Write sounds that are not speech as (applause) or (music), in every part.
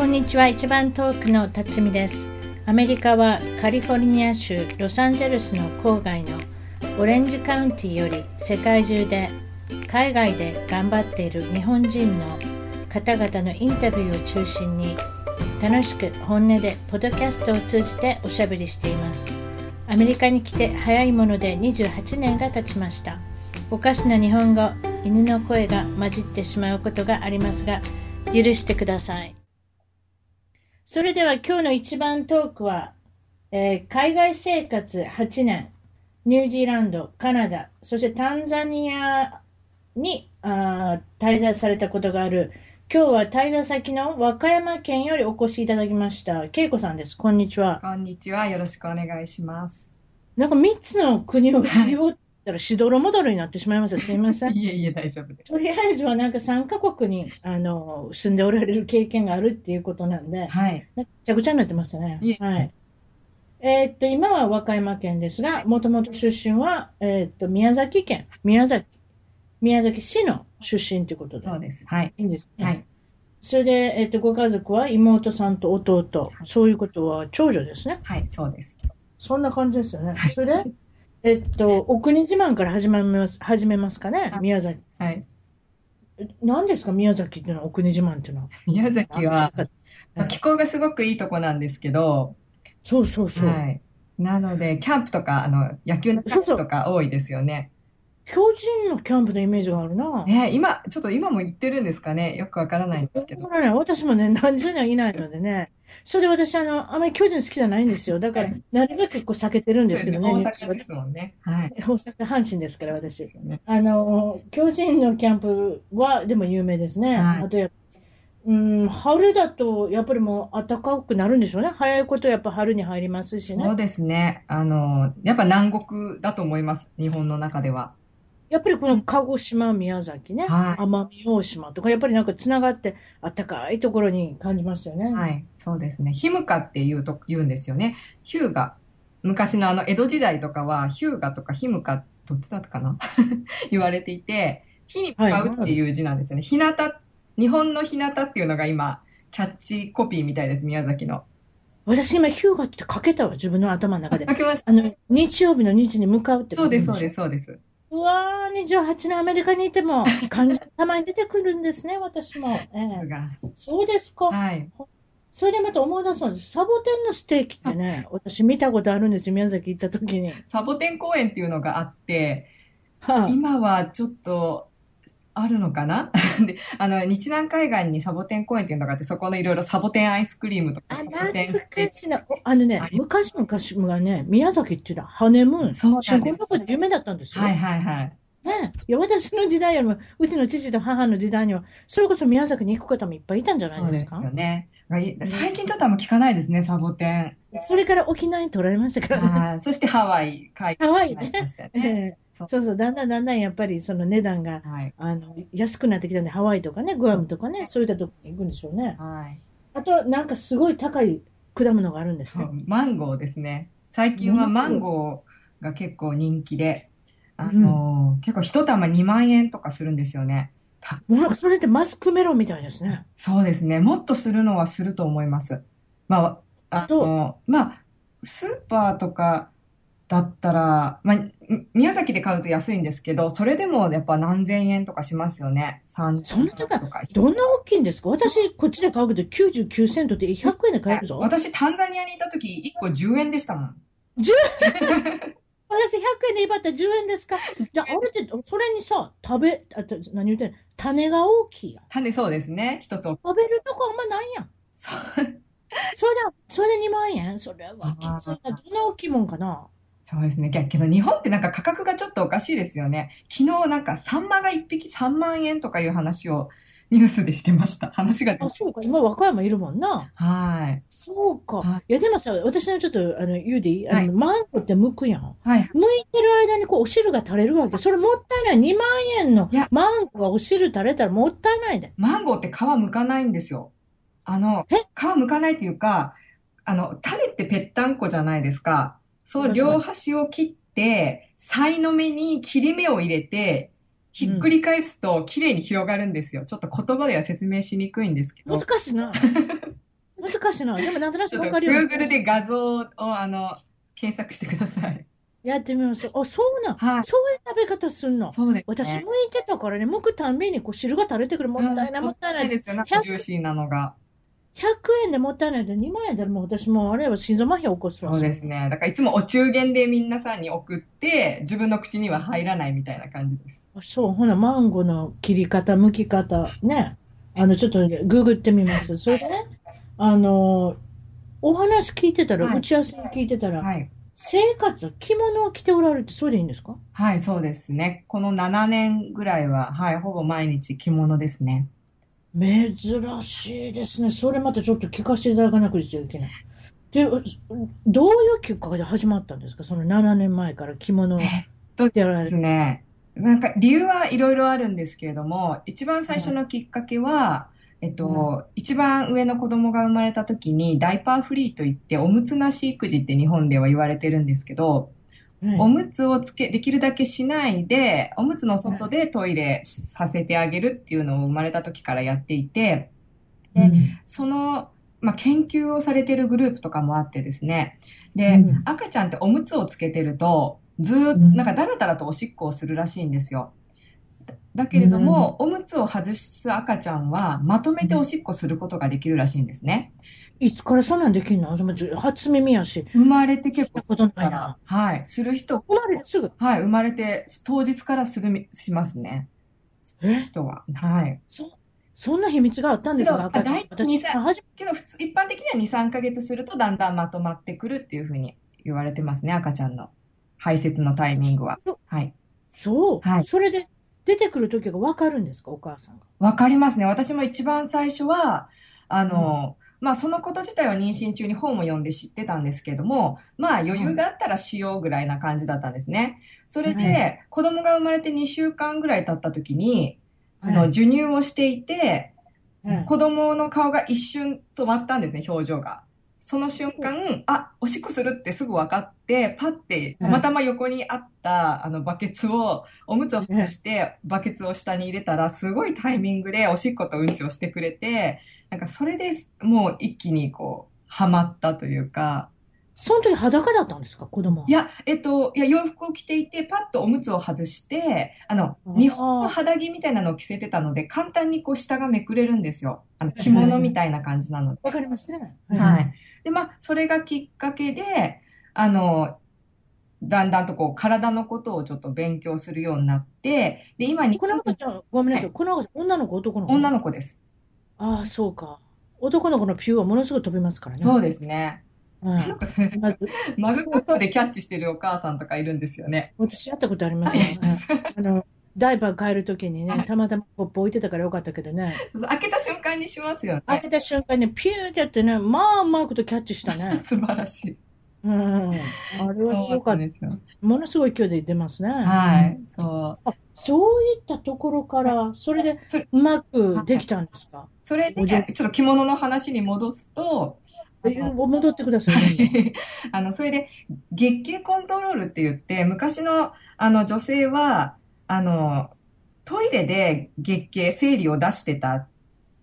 こんにちは。一番遠くの辰巳です。アメリカはカリフォルニア州ロサンゼルスの郊外のオレンジカウンティより世界中で海外で頑張っている日本人の方々のインタビューを中心に楽しく本音でポッドキャストを通じておしゃべりしています。アメリカに来て早いもので28年が経ちました。おかしな日本語犬の声が混じってしまうことがありますが許してください。それでは今日の一番トークは、えー、海外生活8年、ニュージーランド、カナダ、そしてタンザニアにあ滞在されたことがある、今日は滞在先の和歌山県よりお越しいただきました。恵子さんです。こんにちは。こんにちは。よろしくお願いします。なんか3つの国を言おうたらしどろもどろになってしまいました。すみません。(laughs) いえいえ、大丈夫です。とりあえずはなんか3カ国に、あの、住んでおられる経験があるっていうことなんで、はい。めちゃくちゃになってましたね。はい。えー、っと、今は和歌山県ですが、もともと出身は、えー、っと、宮崎県、宮崎、宮崎市の出身ということで。そうです。はい。いいんですね。はい。それで、えー、っと、ご家族は妹さんと弟、そういうことは長女ですね。はい、そうです。そんな感じですよね。はい、それで、えっと、お国自慢から始めます、始めますかね、宮崎。はい。何ですか、宮崎っていうのは、お国自慢っていうのは。宮崎は、まあ、気候がすごくいいとこなんですけど、そうそうそう。はい。なので、キャンプとか、あの、野球のキャンプとか多いですよね。巨人のキャンプのイメージがあるな。ね今、ちょっと今も行ってるんですかね？よくわからないんですけど。からね、私もね、何十年いないのでね。それで私、あの、あまり巨人好きじゃないんですよ。だから、なるべく結構避けてるんですけどね。大阪ですもんね。はい。大阪、阪神ですから、私。ね、あの、巨人のキャンプは、でも有名ですね。はい、あとや、うん、春だと、やっぱりもう暖かくなるんでしょうね。早いことやっぱ春に入りますしね。そうですね。あの、やっぱ南国だと思います。日本の中では。やっぱりこの鹿児島、宮崎ね、はい、奄美大島とか、やっぱりなんかつながって、あったかいところに感じますよね。はい、そうですね。ヒムカって言うと、言うんですよね。ヒューガ。昔のあの、江戸時代とかは、ヒューガとかヒムカ、どっちだったかな？(laughs) 言われていて、火に向かうっていう字なんですよね。日向、日本の日向っていうのが今、キャッチコピーみたいです、宮崎の。私今、ヒューガって書けたわ、自分の頭の中で。書けました。あの、日曜日の日に向かうってそうです、そうです、そうです。うわー、28年アメリカにいても、感じ、たまに出てくるんですね、私も。えー、そうですか。はい。それでまた思い出すんです。サボテンのステーキってね、私見たことあるんですよ、宮崎行った時に。サボテン公園っていうのがあって、はあ、今はちょっと、あるのかな？(laughs) で、あの、日南海岸にサボテン公園っていうのがあって、そこのいろいろサボテンアイスクリームとか。あ、懐かしいな。あのね、昔の昔がね、宮崎っていうのはハネムーン。そうなんです。で有名だったんですよ。はいはいはい。ねいや、私の時代よりも、うちの父と母の時代には、それこそ宮崎に行く方もいっぱいいたんじゃないですか？そうですよね。最近ちょっとあんま聞かないですね、サボテン。それから沖縄に取られましたからね。そしてハワイ、海外ハワイね。ねそうそう、だんだんだんだんやっぱりその値段が、はい、あの安くなってきたんで、ハワイとかね、グアムとかね、そういったとこに行くんでしょうね。はい。あと、なんかすごい高い果物があるんですか？マンゴーですね。最近はマンゴーが結構人気で、あの、うん、結構一玉2万円とかするんですよね。それってマスクメロンみたいですね。そうですね。もっとするのはすると思います。まあ、あの、まあ、スーパーとかだったら、まあ、宮崎で買うと安いんですけど、それでもやっぱ何千円とかしますよね。30そんな高いどんな大きいんですか？私、こっちで買うけど99セントって100円で買えるぞ。私、タンザニアにいた時、1個10円でしたもん。10円？(laughs) 私100円で威張ったら10円ですか？じゃあ、あれって、それにさ、食べ、あと、何言ってんの？種が大きいやん。種そうですね。一つ食べるとこあんまないやん。そう。それで、それで2万円？それはきついな。どんな大きいもんかな？そうですね。けど日本ってなんか価格がちょっとおかしいですよね。昨日なんかサンマが1匹3万円とかいう話をニュースでしてました。話があ、そうか。今、和歌山いるもんな。はい。そうか。はい、いや、でもさ、私のちょっと、あの、言うでいいあの、はい、マンゴーって剥くやん。はい。剥いてる間にこう、お汁が垂れるわけ。それもったいない。2万円のマンゴーがお汁垂れたらもったいないで。マンゴーって皮剥かないんですよ。あの、え？皮剥かないっていうか、あの、種ってぺったんこじゃないですか。その両端を切って、さいの目に切り目を入れて、ひっくり返すと綺麗に広がるんですよ。ちょっと言葉では説明しにくいんですけど。難しいな。(laughs) かしな。でもなんとなくわかるよ。Google で画像を、あの、検索してください。やってみます。あ、そうなん。はいそういう食べ方すんの？そうです私ね。向いてたからね、剥くたんびにこう汁が垂れてくる。もったいない、うんもったいない。ですよ。なんかジューシーなのが。100円でもったいないで2万円でもう私もうあれは心臓麻痺起こすわ。そうですね。だからいつもお中元で皆さんに送って、自分の口には入らないみたいな感じです。あそう、ほな、マンゴーの切り方、剥き方、ね。あの、ちょっとググってみます。それでね、あの、お話聞いてたら、はい打ち合わせに聞いてたら、はい。生活、着物を着ておられて、そうでいいんですか？はい、そうですね。この7年ぐらいは、はい、ほぼ毎日着物ですね。珍しいですね。それまたちょっと聞かせていただかなくちゃいけない。で、どういうきっかけで始まったんですか？その7年前から着物を着ておられでする。ね。なんか理由はいろいろあるんですけれども、一番最初のきっかけは、えっと、一番上の子供が生まれた時にダイパーフリーといっておむつなし育児って日本では言われてるんですけど、おむつをつけ、できるだけしないで、おむつの外でトイレさせてあげるっていうのを生まれた時からやっていて、でうんその、まあ、研究をされてるグループとかもあってですね。で、うん赤ちゃんっておむつをつけてると、ずーっと、うんなんかだらだらとおしっこをするらしいんですよ。だだけれども、おむつを外す赤ちゃんは、まとめておしっこすることができるらしいんですね。いつからそんなんできんの？でも初耳やし。生まれて結構するから、はい、する人、生まれてすぐ？はい、生まれて当日からするみ、しますね。え？人は。はい。そ、そんな秘密があったんですか？赤ちゃん。私、けど、普通、一般的には2、3ヶ月するとだんだんまとまってくるっていうふうに言われてますね、赤ちゃんの排泄のタイミングは。そはい。そう？はいそれで、出てくる時がわかるんですか？お母さんが。わかりますね。私も一番最初は、あの、まあ、そのこと自体は妊娠中に本を読んで知ってたんですけども、まあ、余裕があったらしようぐらいな感じだったんですね。それはで、子供が生まれて2週間ぐらい経った時に、あの、はい授乳をしていて、うん子供の顔が一瞬止まったんですね、表情が。その瞬間、あ、おしっこするってすぐ分かって、パッて、たまたま横にあった、あの、バケツを、おむつを外して、バケツを下に入れたら、すごいタイミングでおしっことうんちをしてくれて、なんかそれでもう一気にこう、ハマったというか、その時裸だったんですか？子供は。いや、えっと、いや、洋服を着ていて、パッとおむつを外して、あの、日本の肌着みたいなのを着せてたので、簡単にこう下がめくれるんですよ。あの、着物みたいな感じなので。わかりますね。はい。で、まあ、それがきっかけで、あの、だんだんとこう、体のことをちょっと勉強するようになって、で、今に、この赤ちゃん、ごめんなさい。この赤ちゃん、女の子、男の子？女の子です。ああ、そうか。男の子のピューはものすごい飛びますからね。そうですね。うん。なんかそれ、まずマグカップでキャッチしてるお母さんとかいるんですよね。私やったことありますよ。うんあの、ダイパー変えるときにね、たまたまコップ置いてたからよかったけどね。開けた瞬間にしますよね。開けた瞬間にピューってやってね、まあうまいことキャッチしたね。(laughs) 素晴らしい。うん。あれはすごかった。ですよ。ものすごい勢いで出ますね。はい。そう。あ、そういったところから、それでうまくできたんですか？それで、ちょっと着物の話に戻すと、戻ってください。(laughs) あの、それで、月経コントロールって言って、昔の、あの、女性は、あの、トイレで月経、生理を出してたっ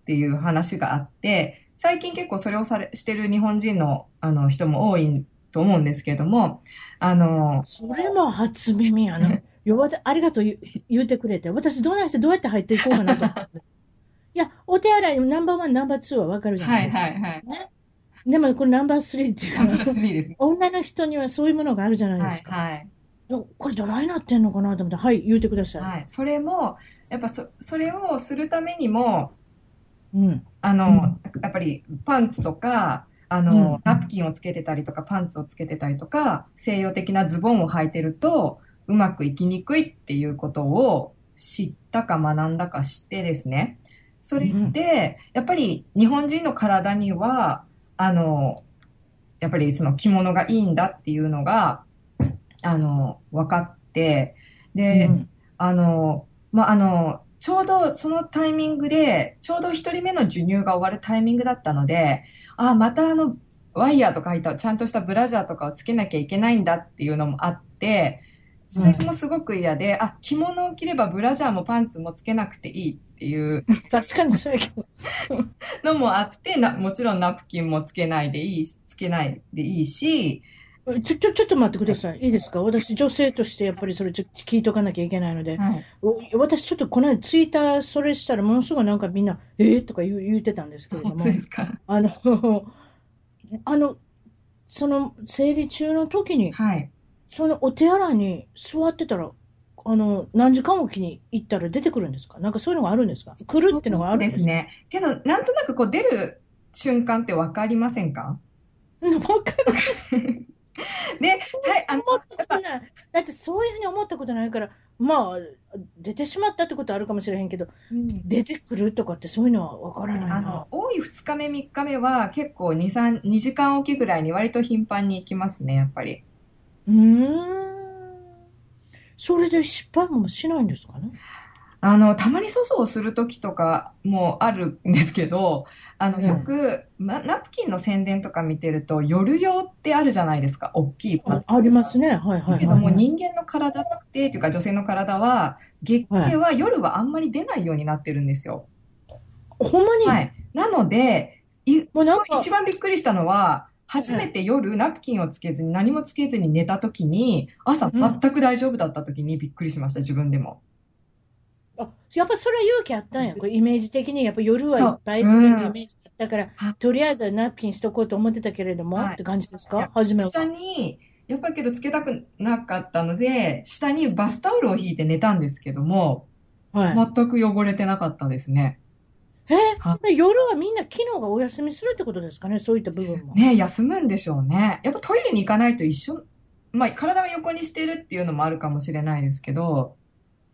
ていう話があって、最近結構それをされ、してる日本人の、あの、人も多いと思うんですけれども、あの、それも初耳やな。(laughs) よわありがとう言うてくれて。私どないしてどうやって入っていこうかなと。いや、お手洗いナンバーワン、ナンバーツーはわかるじゃなはいいですか。はいはい。ね。でもこれナンバースリーっていうナンバーか、3ですね。女の人にはそういうものがあるじゃないはいですか。はい。どこれどないなってんのかなと思って、はい、言うてください。はい。それも、やっぱそ、それをするためにも、うん。あの、うんやっぱりパンツとか、あうんの、ナプキンをつけてたりとか、パンツをつけてたりとか、西洋的なズボンを履いてると、うまくいきにくいっていうことを知ったか学んだか知ってですね。それで、やっぱり日本人の体には、あの、やっぱりその着物がいいんだっていうのが、あの、分かって、で、うん。あの、まあ、あの、ちょうどそのタイミングで、ちょうど一人目の授乳が終わるタイミングだったので、あ、またあの、ワイヤーとか入ったちゃんとしたブラジャーとかをつけなきゃいけないんだっていうのもあって、それもすごく嫌で、あ、着物を着ればブラジャーもパンツもつけなくていいっっていう確かにそうやけど。のもあって、な、もちろんナプキンもつけないでいいし、つけないでいいし、ちょ、ちょ、ちょっと待ってください。いいですか？私、女性としてやっぱりそれちょ聞いとかなきゃいけないので。はい。お私ちょっとこの間ツイッターそれしたらものすごいなんかみんな、えー、とか言う言ってたんですけれども本当、ですか？あの、(laughs) あの、その生理中の時に、はい。そのお手洗いに座ってたら、あの、何時間おきに行ったら出てくるんですか？なんかそういうのがあるんですか？来るってのがあるんですか？ですね。けど、なんとなくこう出る瞬間ってわかりませんか？わかる。で、はい、あの。だってそういうふうに思ったことないから、まあ、出てしまったってことはあるかもしれへんけど、出てくるとかってそういうのはわからないなあの。、多い2日目、3日目は結構2、3、2時間おきぐらいに割と頻繁に行きますね、やっぱり。うーん。それで失敗もしないんですかね？あの、たまに粗相するときとかもあるんですけど、あの、うんよく、まナプキンの宣伝とか見てると、夜用ってあるじゃないですか、大きいパッあありますね。はいはいはい、だけども、はい。人間の体って、っていうか女性の体は、月経は夜はあんまり出ないようになってるんですよ。ほんまに、はい。なので、いもうなんか、一番びっくりしたのは、初めて夜ナプキンをつけずに何もつけずに寝た時に、朝全く大丈夫だった時にびっくりしました、自分でも。あやっぱそれは勇気あったんや。これイメージ的に、やっぱ夜はいっぱいってイメージあったからはい、とりあえずはナプキンしとこうと思ってたけれども、はいって感じですか？初めは。下に、やっぱりけどつけたくなかったので、下にバスタオルを引いて寝たんですけども、はい。全く汚れてなかったですね。えは夜はみんな機能がお休みするってことですかねそういった部分も。ね休むんでしょうね。やっぱトイレに行かないと一緒、まあ体を横にしてるっていうのもあるかもしれないですけど、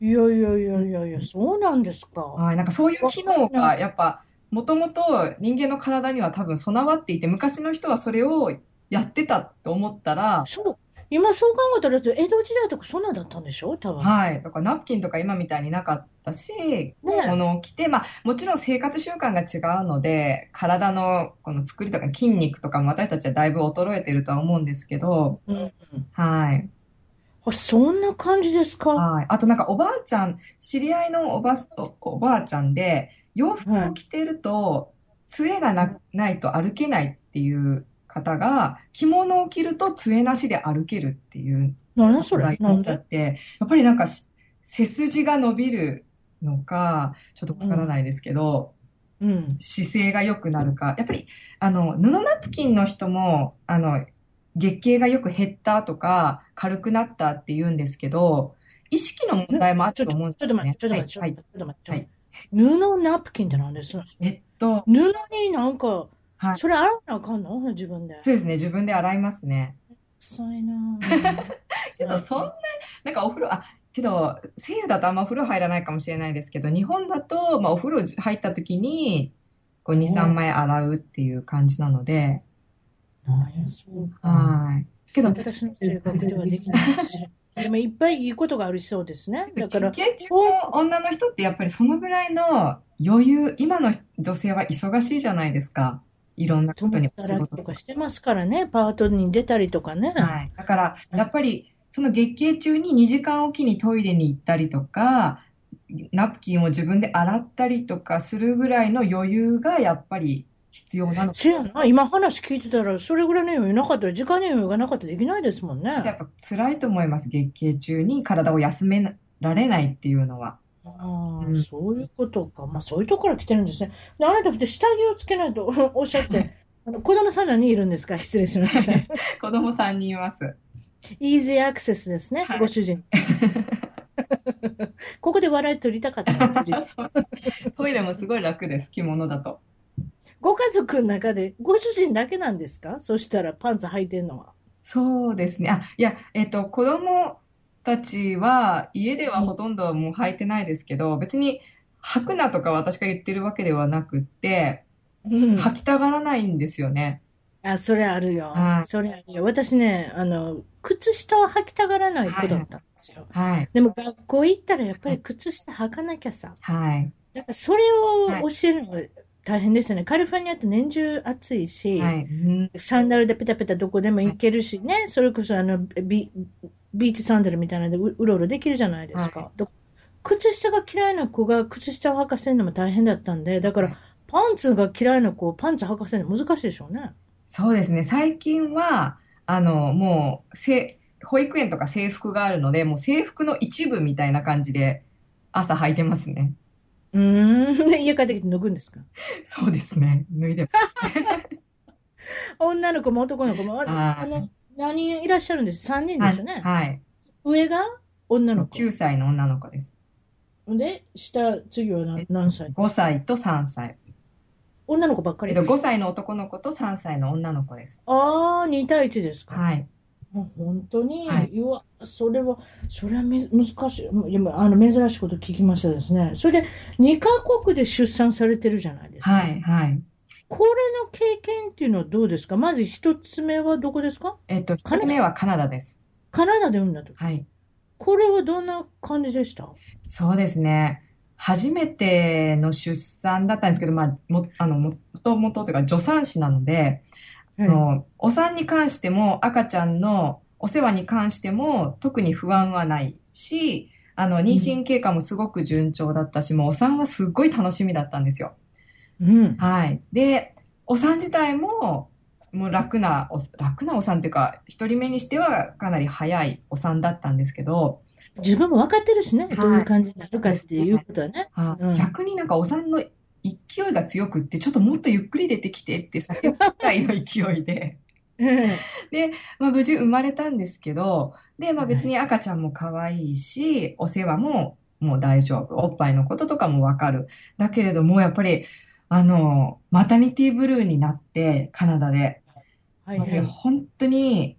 いやいやいやいやいや、そうなんですか。はい、なんかそういう機能がやっぱ、もともと人間の体には多分備わっていて、昔の人はそれをやってたと思ったら、そう。今そう考えたら、江戸時代とかそんなんだったんでしょ？多分。はい。だからナプキンとか今みたいになかったし、ものを着て、まあもちろん生活習慣が違うので、体のこの作りとか筋肉とかも私たちはだいぶ衰えてるとは思うんですけど、うん。はい。あ、そんな感じですか？はい。あとなんかおばあちゃん、知り合いのおばおおばあちゃんで、洋服を着てると、杖がなないと歩けないっていう方が、着物を着ると杖なしで歩けるっていう何それ？方がいらって、やっぱりなんかし背筋が伸びるのか、ちょっとわからないですけど、うん。姿勢が良くなるか。やっぱり、あの、布ナプキンの人も、あの、月経がよく減ったとか、軽くなったって言うんですけど、意識の問題もあると思うんですよね。ちょっと待って、ちょっと待って、ちょっはいと待って、ちょっと待って。はい布ナプキンって何です？えっと、布になんか、はいそれ洗わなあかんの？自分で。そうですね、自分で洗いますね。臭いなぁ (laughs) けど、そんな、なんかお風呂、あ、けど、西洋だとあんまお風呂入らないかもしれないですけど、日本だと、まあお風呂入った時に、こう2、3枚洗うっていう感じなので、はい。けど、私の性格ではできない。(laughs) でもいっぱいいいことがありそうですね。だから、月経中の女の人ってやっぱりそのぐらいの余裕、今の女性は忙しいじゃないですか。いろんなことにお仕事とか。とかしてますからね、パートに出たりとかね。はい。だから、やっぱり、その月経中に2時間おきにトイレに行ったりとか、ナプキンを自分で洗ったりとかするぐらいの余裕がやっぱり必要なのせやな、今話聞いてたら、それぐらいの余裕なかったら、時間に余裕がなかったらできないですもんね。やっぱ辛いと思います。月経中に体を休められないっていうのは。ああ、うんそういうことか。まあ、そういうところから来てるんですね。であなた下着をつけないと (laughs) おっしゃって、あの子供さん何人いるんですか？失礼しました。(laughs) 子供3人います。イージーアクセスですね、はいご主人。(laughs) ここで笑い取りたかったんです、実トイレもすごい楽です。着物だと。ご家族の中で、ご主人だけなんですか？そしたらパンツ履いてんのは。そうですね。あ、いや、えっと、子供たちは、家ではほとんどもう履いてないですけど、別に履くなとか私が言ってるわけではなくって、うん。履きたがらないんですよね。あ、それあるよ。はいそれあるよ。私ね、あの、靴下は履きたがらない子だったんですよ。はい。でも学校行ったらやっぱり靴下履かなきゃさ。はい。だからそれを教えるのが大変ですよね。カリフォルニアって年中暑いし、はい。うんサンダルでペタペタどこでも行けるしね、それこそあのビビーチサンダルみたいなのでううろうろできるじゃないですか。ど靴下が嫌いな子が靴下を履かせるのも大変だったんで、だから、パンツが嫌いな子をパンツ履かせるの難しいでしょうね。そうですね。最近は、あの、もう、せ、保育園とか制服があるので、もう制服の一部みたいな感じで朝履いてますね。うーん。で、(laughs) 家帰ってきて脱ぐんですか？そうですね。脱いで (laughs) 女の子も男の子も。ああの、何人いらっしゃるんです？三人ですよね？はい。上が女の子。9歳の女の子です。で、下、次は何何歳？5歳と3歳。女の子ばっかり。えっと、5歳の男の子と3歳の女の子です。ああ、2対1ですか。はい。もう本当に、はいうわ、それは、それはめ難しい。いやあの、珍しいこと聞きましたですね。それで、2カ国で出産されてるじゃないですか。はい、はい。これの経験っていうのはどうですか？まず一つ目はどこですか？えっと、1人目はカナダです。カナダで産んだと。はい。これはどんな感じでした？そうですね。初めての出産だったんですけど、まあ、も、あの、もともとというか助産師なので、あの、お産に関しても赤ちゃんのお世話に関しても特に不安はないし、あの、妊娠経過もすごく順調だったし、もうお産はすっごい楽しみだったんですよ。うん。はい。で、お産自体も、もう楽なお、楽なお産っていうか、一人目にしてはかなり早いお産だったんですけど、自分も分かってるしね、いどういう感じになるかっていうことはね。あうん逆になんかお産の勢いが強くって、ちょっともっとゆっくり出てきてって叫ぶくらいの勢いで、まあ無事生まれたんですけど、で、まあ別に赤ちゃんも可愛いし、お世話ももう大丈夫。おっぱいのこととかもわかる。だけれども、やっぱり、あの、マタニティブルーになって、カナダで。はいはい。本当に、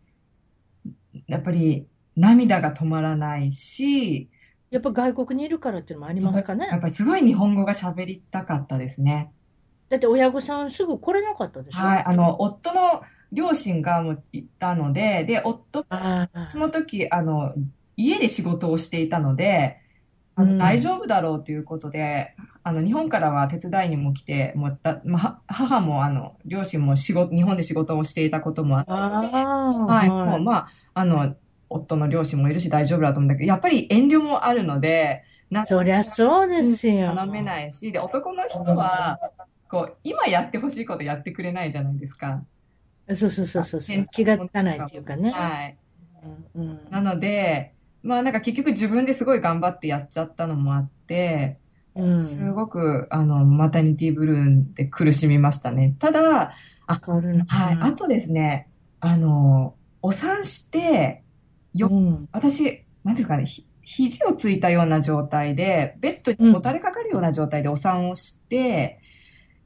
やっぱり涙が止まらないし、やっぱ外国にいるからっていうのもありますかねやっ。ぱりすごい日本語が喋りたかったですね。だって親御さんすぐ来れなかったでしょはい。あの、夫の両親がもういたので、で、夫、その時、あの、家で仕事をしていたので、あうんの大丈夫だろうということで、あの、日本からは手伝いにも来て、もうだまあ、母も、あの、両親も仕事、日本で仕事をしていたこともあったので、はい、もうまあ、あの、夫の両親もいるし大丈夫だと思うんだけど、やっぱり遠慮もあるので、なんそりゃそうですよ。頼めないし、で、男の人は、こう、今やってほしいことやってくれないじゃないですか。そうそうそうそうそう。気がつかないっていうかね。はい。うんうんなので、まあなんか結局自分ですごい頑張ってやっちゃったのもあって、うん。すごく、あの、マタニティブルーンで苦しみましたね。ただ、わかるな。はい。あとですね、あの、お産して、ようん。私、なんですかね、ひ肘をついたような状態で、ベッドにもたれかかるような状態でお産をして、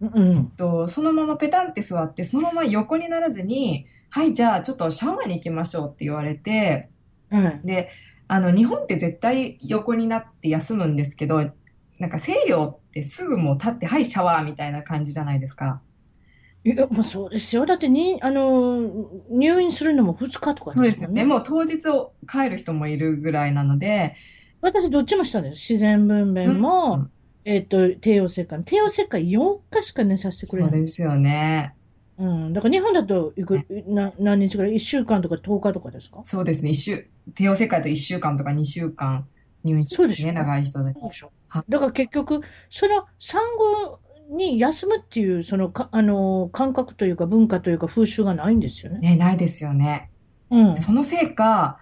うん。とそのままペタンって座って、そのまま横にならずに、はい、じゃあちょっとシャワーに行きましょうって言われて、はい。で、あの、日本って絶対横になって休むんですけど、なんか西洋ってすぐもう立って、はい、シャワーみたいな感じじゃないですか。いや、もうそうですよ。だってに、あの、入院するのも2日とかそうですよね。もう当日を帰る人もいるぐらいなので、私どっちもしたんです。自然分娩も、うんえっと、帝王切開。帝王切開4日しか寝させてくれない。そうですよね。うん。だから日本だといく、な何日ぐら？い ?1 週間とか10日とかですか？そうですね。一週、帝王切開と1週間とか2週間入院してそうでしょね、長い人で。そうでしょはいだから結局、その産後に休むっていう、そのか、あの、感覚というか文化というか風習がないんですよね。ね、ないですよね。うん。そのせいか、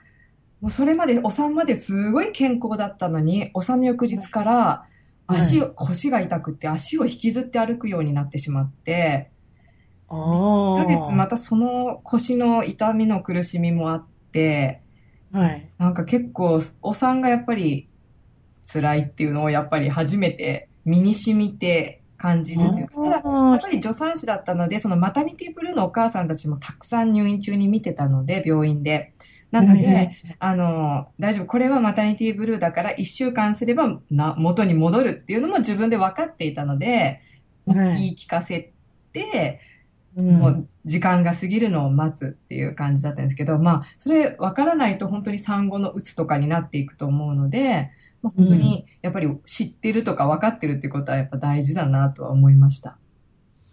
もうそれまで、お産まですごい健康だったのに、お産の翌日から足を、腰が痛くって足を引きずって歩くようになってしまって、あ1あ。ヶ月またその腰の痛みの苦しみもあって、はい。なんか結構お産がやっぱり辛いっていうのをやっぱり初めて身に染みて感じるというか、ただやっぱり助産師だったので、そのマタニティブルーのお母さんたちもたくさん入院中に見てたので、病院で。なので、あの、大丈夫。これはマタニティブルーだから一週間すればな元に戻るっていうのも自分で分かっていたので、はい言い聞かせて、うんもう時間が過ぎるのを待つっていう感じだったんですけど、まあ、それ分からないと本当に産後のうつとかになっていくと思うので、まあ、本当にやっぱり知ってるとか分かってるってことはやっぱ大事だなとは思いました。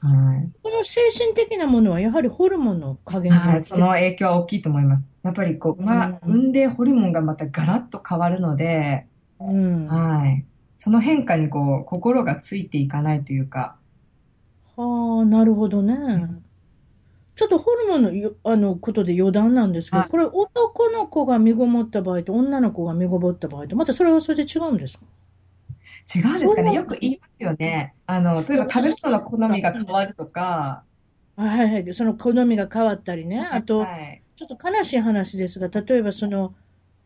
はい。この精神的なものはやはりホルモンの加減がはい、その影響は大きいと思います。やっぱりこう、まあ、うん産んでホルモンがまたガラッと変わるので、うん。ははい。その変化にこう、心がついていかないというか、あ、なるほどね。ちょっとホルモンのよあのことで余談なんですけど、はいこれ男の子が身ごもった場合と女の子が身ごもった場合と、またそれはそれで違うんですか？違うんですかねよく言いますよね。あの、例えば食べ物の好みが変わるとか、はいはい。その好みが変わったりね。あと、はい。ちょっと悲しい話ですが、例えばその、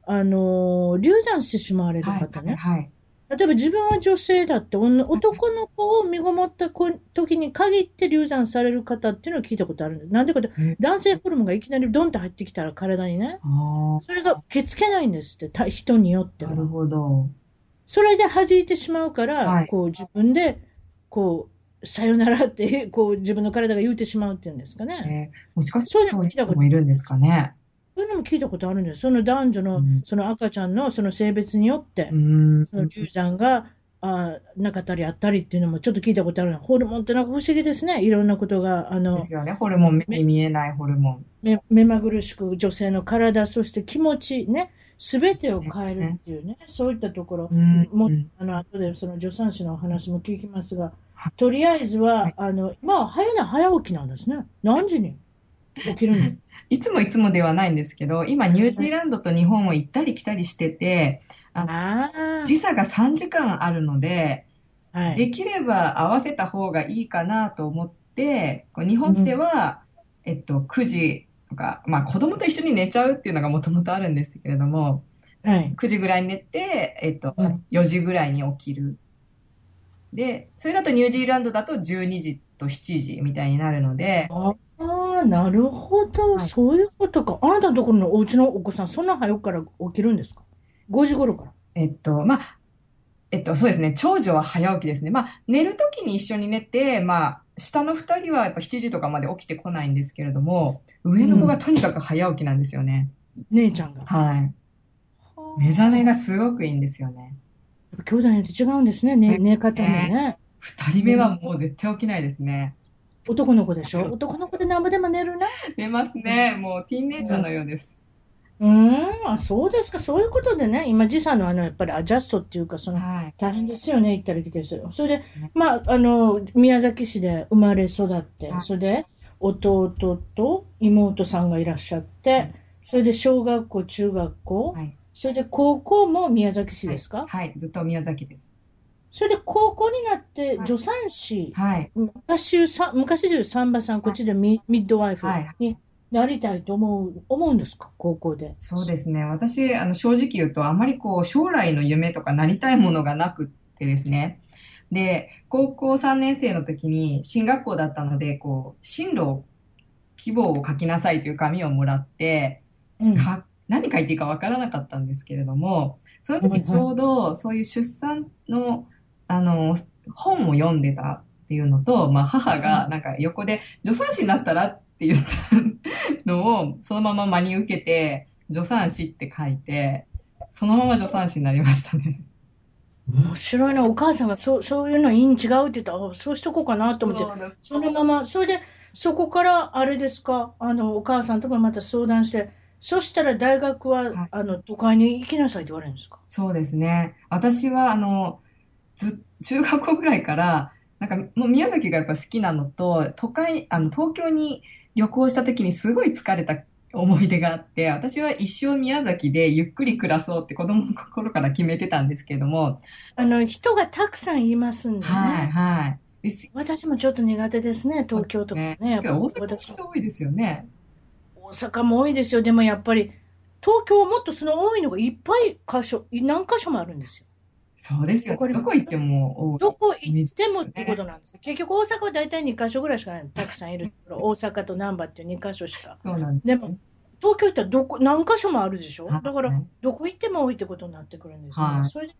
あのー流産してしまわれるはい。方ね。はい。例えば自分は女性だって、女男の子を身ごもった子時に限って流産される方っていうのを聞いたことあるんです。なんでかってえ、男性ホルモンがいきなりドンと入ってきたら体にね、あそれが受け付けないんですって、た人によってあ、はなるほど。それで弾いてしまうから、はいこう自分で、こう、さよならって、こう自分の体が言うてしまうっていうんですかね。えーもしかしてそういう人もいるんですかね。そういうのも聞いたことあるんです。その男女のうん、その赤ちゃんのその性別によってう、ーん。その流産が、あなかったりあったりっていうのもちょっと聞いたことある。ホルモンってなんか不思議ですね。いろんなことが、あので、すよね。ホルモン、目に見えないホルモン。目目まぐるしく女性の体、そして気持ちね、すべてを変えるっていうね、そういったところ、うんもうんあの後でその助産師のお話も聞きますがは、とりあえずは、はいあの、まあ、早寝早起きなんですね。何時に？起きるんです (laughs) いつもいつもではないんですけど、今ニュージーランドと日本を行ったり来たりしてて、ああ、時差が3時間あるので、はい。できれば合わせた方がいいかなと思って、日本では、えっと、9時とか、まあ子供と一緒に寝ちゃうっていうのがもともとあるんですけれども、はい。9時ぐらいに寝て、えっとうん、4時ぐらいに起きる。で、それだとニュージーランドだと12時と7時みたいになるので、ああ、なるほど、はいそういうことか。あなたのところのお家のお子さん、そんな早くから起きるんですか ?5 時頃から。えっと、まあ、えっと、そうですね。長女は早起きですね。まあ、寝るときに一緒に寝て、まあ、下の二人はやっぱ7時とかまで起きてこないんですけれども、上の子がとにかく早起きなんですよね。姉ちゃんが。はい。目覚めがすごくいいんですよね。兄弟によって違うんですね、ね寝方もね。二人目はもう絶対起きないですね。男の子でしょ？男の子で何ぼでも寝るな。寝ますね。もうティーンネイジャーのようです。うーん、あ、そうですか。そういうことでね、今時差のあの、やっぱりアジャストっていうか、その、はい。大変ですよね、行ったり来たりする。それでね、まあ、あの、宮崎市で生まれ育っては、いそれで、弟と妹さんがいらっしゃって、それで小学校、中学校、はい。それで高校も宮崎市ですか、はい。ずっと宮崎です。それで高校になってはい助産師、はい。昔さ昔でいうサンバさん、こっちでミミッドワイフはいになりたいと思う、思うんですか？高校で。そうですね。私、あの、正直言うと、あまりこう、将来の夢とかなりたいものがなくってですね。で、高校3年生の時に、進学校だったので、こう、進路を、希望を書きなさいという紙をもらって、うん。か、何書いていいかわからなかったんですけれども、その時ちょうど、そういう出産の、あの、本を読んでたっていうのと、まあ、母が、なんか横で、助産師になったらって言ったのを、そのまま真に受けて、助産師って書いて、そのまま助産師になりましたね。面白いな。お母さんがそう、そういうのいいん違うって言ったら、あそうしとこうかなと思って、そのまま、それで、そこから、あれですか、あの、お母さんともまた相談して、そしたら大学は、はいあの、都会に行きなさいって言われるんですか？そうですね。私は、あの、ず、中学校ぐらいから、なんか、もう宮崎がやっぱ好きなのと、都会、あの、東京に旅行した時にすごい疲れた思い出があって、私は一生宮崎でゆっくり暮らそうって子供の頃から決めてたんですけれども、あの、人がたくさんいますんでね。はい、はい。私もちょっと苦手ですね、東京とかね。やっぱ大阪人多いですよね。大阪も多いですよ。でもやっぱり、東京もっとその多いのがいっぱい箇所、何箇所もあるんですよ。そうですよ。わかりますどこ行っても。どこ行ってもってことなんです。結局大阪は大体2箇所ぐらいしかない。たくさんいる。大阪と難波っていう2箇所しか。そうなんです。でも、東京行ったらどこ、何箇所もあるでしょ？はいだから、どこ行っても多いってことになってくるんですよ、ね。はいそれ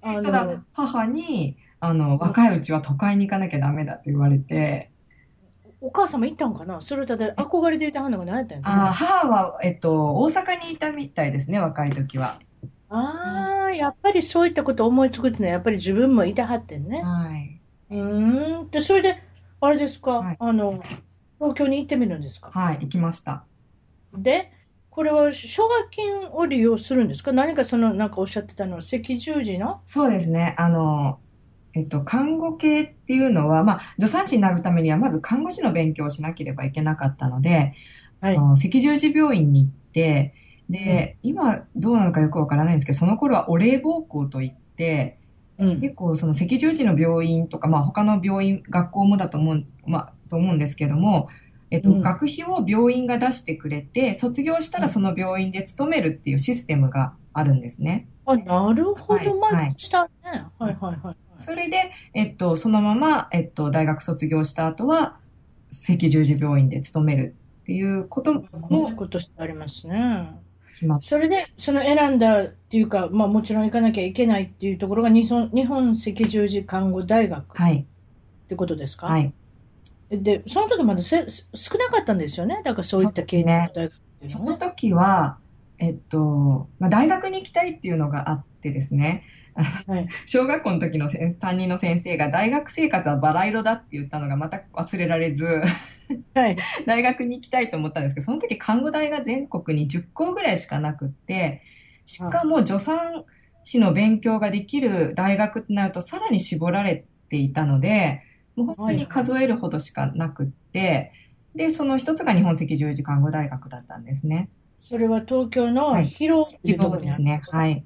ただ、母に、あの、若いうちは都会に行かなきゃダメだって言われて、お母様行ったんかな？それただ憧れていたのが何やったんやあー母は、えっと、大阪にいたみたいですね、若い時は。ああ、やっぱりそういったこと思いつくっていうのは、やっぱり自分もいたはってんね。はい。うーん。で、それで、あれですか、はいあの、東京に行ってみるんですか？はい、行きました。で、これは奨学金を利用するんですか？何かその、なんかおっしゃってたのは赤十字の？そうですね。あの、えっと、看護系っていうのは、まあ、助産師になるためには、まず看護師の勉強をしなければいけなかったので、はいあの赤十字病院に行って、で、今どうなのかよくわからないんですけど、その頃はお礼奉公といって、うん。結構その赤十字の病院とか、まあ他の病院、学校もだと思う、まあ、と思うんですけども、えっと、うん学費を病院が出してくれて、卒業したらその病院で勤めるっていうシステムがあるんですね。あ、なるほど。はいまあ、したね。はいはいはい。それで、えっと、そのまま、えっと、大学卒業した後は、赤十字病院で勤めるっていうことこういうもことしてありますね。決まっそれで、その選んだっていうか、まあもちろん行かなきゃいけないっていうところが日本日本赤十字看護大学い、てことですか？はい。で、その時まだせ少なかったんですよね？だからそういった経験の大学そね。の時は、えっと、まあ、大学に行きたいっていうのがあってですね、はい。小学校の時の先担任の先生が大学生活はバラ色だって言ったのがまた忘れられず、はい。大学に行きたいと思ったんですけど、その時看護大が全国に10校ぐらいしかなくって、しかも助産師の勉強ができる大学ってなるとさらに絞られていたので、もう本当に数えるほどしかなくって、で、その一つが日本赤十字看護大学だったんですね。それは東京の広尾っていですね。はい。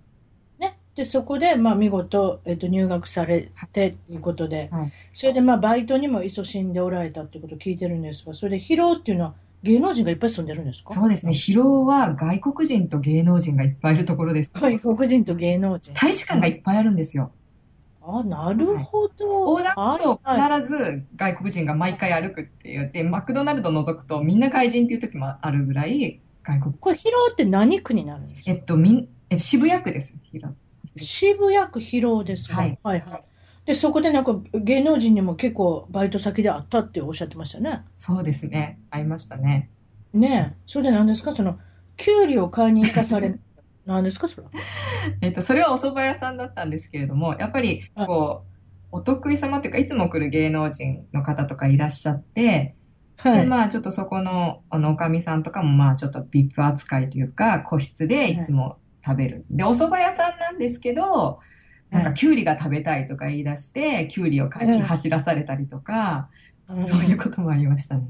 ね。で、そこで、まあ見事、えっと、入学されてっていうことで、はいそれでまあバイトにも勤しんでおられたってことを聞いてるんですが、それで広尾っていうのは芸能人がいっぱい住んでるんですか？そうですね。広尾は外国人と芸能人がいっぱいいるところです。外国人と芸能人。大使館がいっぱいあるんですよ。あ、なるほど。横断歩道必ず外国人が毎回歩くって言って、マクドナルド除くとみんな外人っていう時もあるぐらい外国。これ広尾って何区になるんですか？えっと、みん、え渋谷区です。広渋谷区広尾ですか？はい。はいはい。で、そこでなんか芸能人にも結構バイト先であったっておっしゃってましたね。そうですね。会いましたね。ねえ。それで何ですか？その、キュウリを買いに行かされ、(laughs) 何ですか？それは。(laughs) えっと、それはお蕎麦屋さんだったんですけれども、やっぱり、こう、お得意様っていうか、いつも来る芸能人の方とかいらっしゃって、で、はい。まあ、ちょっとそこの、あの、おかみさんとかも、まあ、ちょっと VIP 扱いというか、個室でいつも食べる。で、お蕎麦屋さんなんですけど、なんか、キュウリが食べたいとか言い出して、キュウリを買いに走らされたりとか、うんそういうこともありましたね。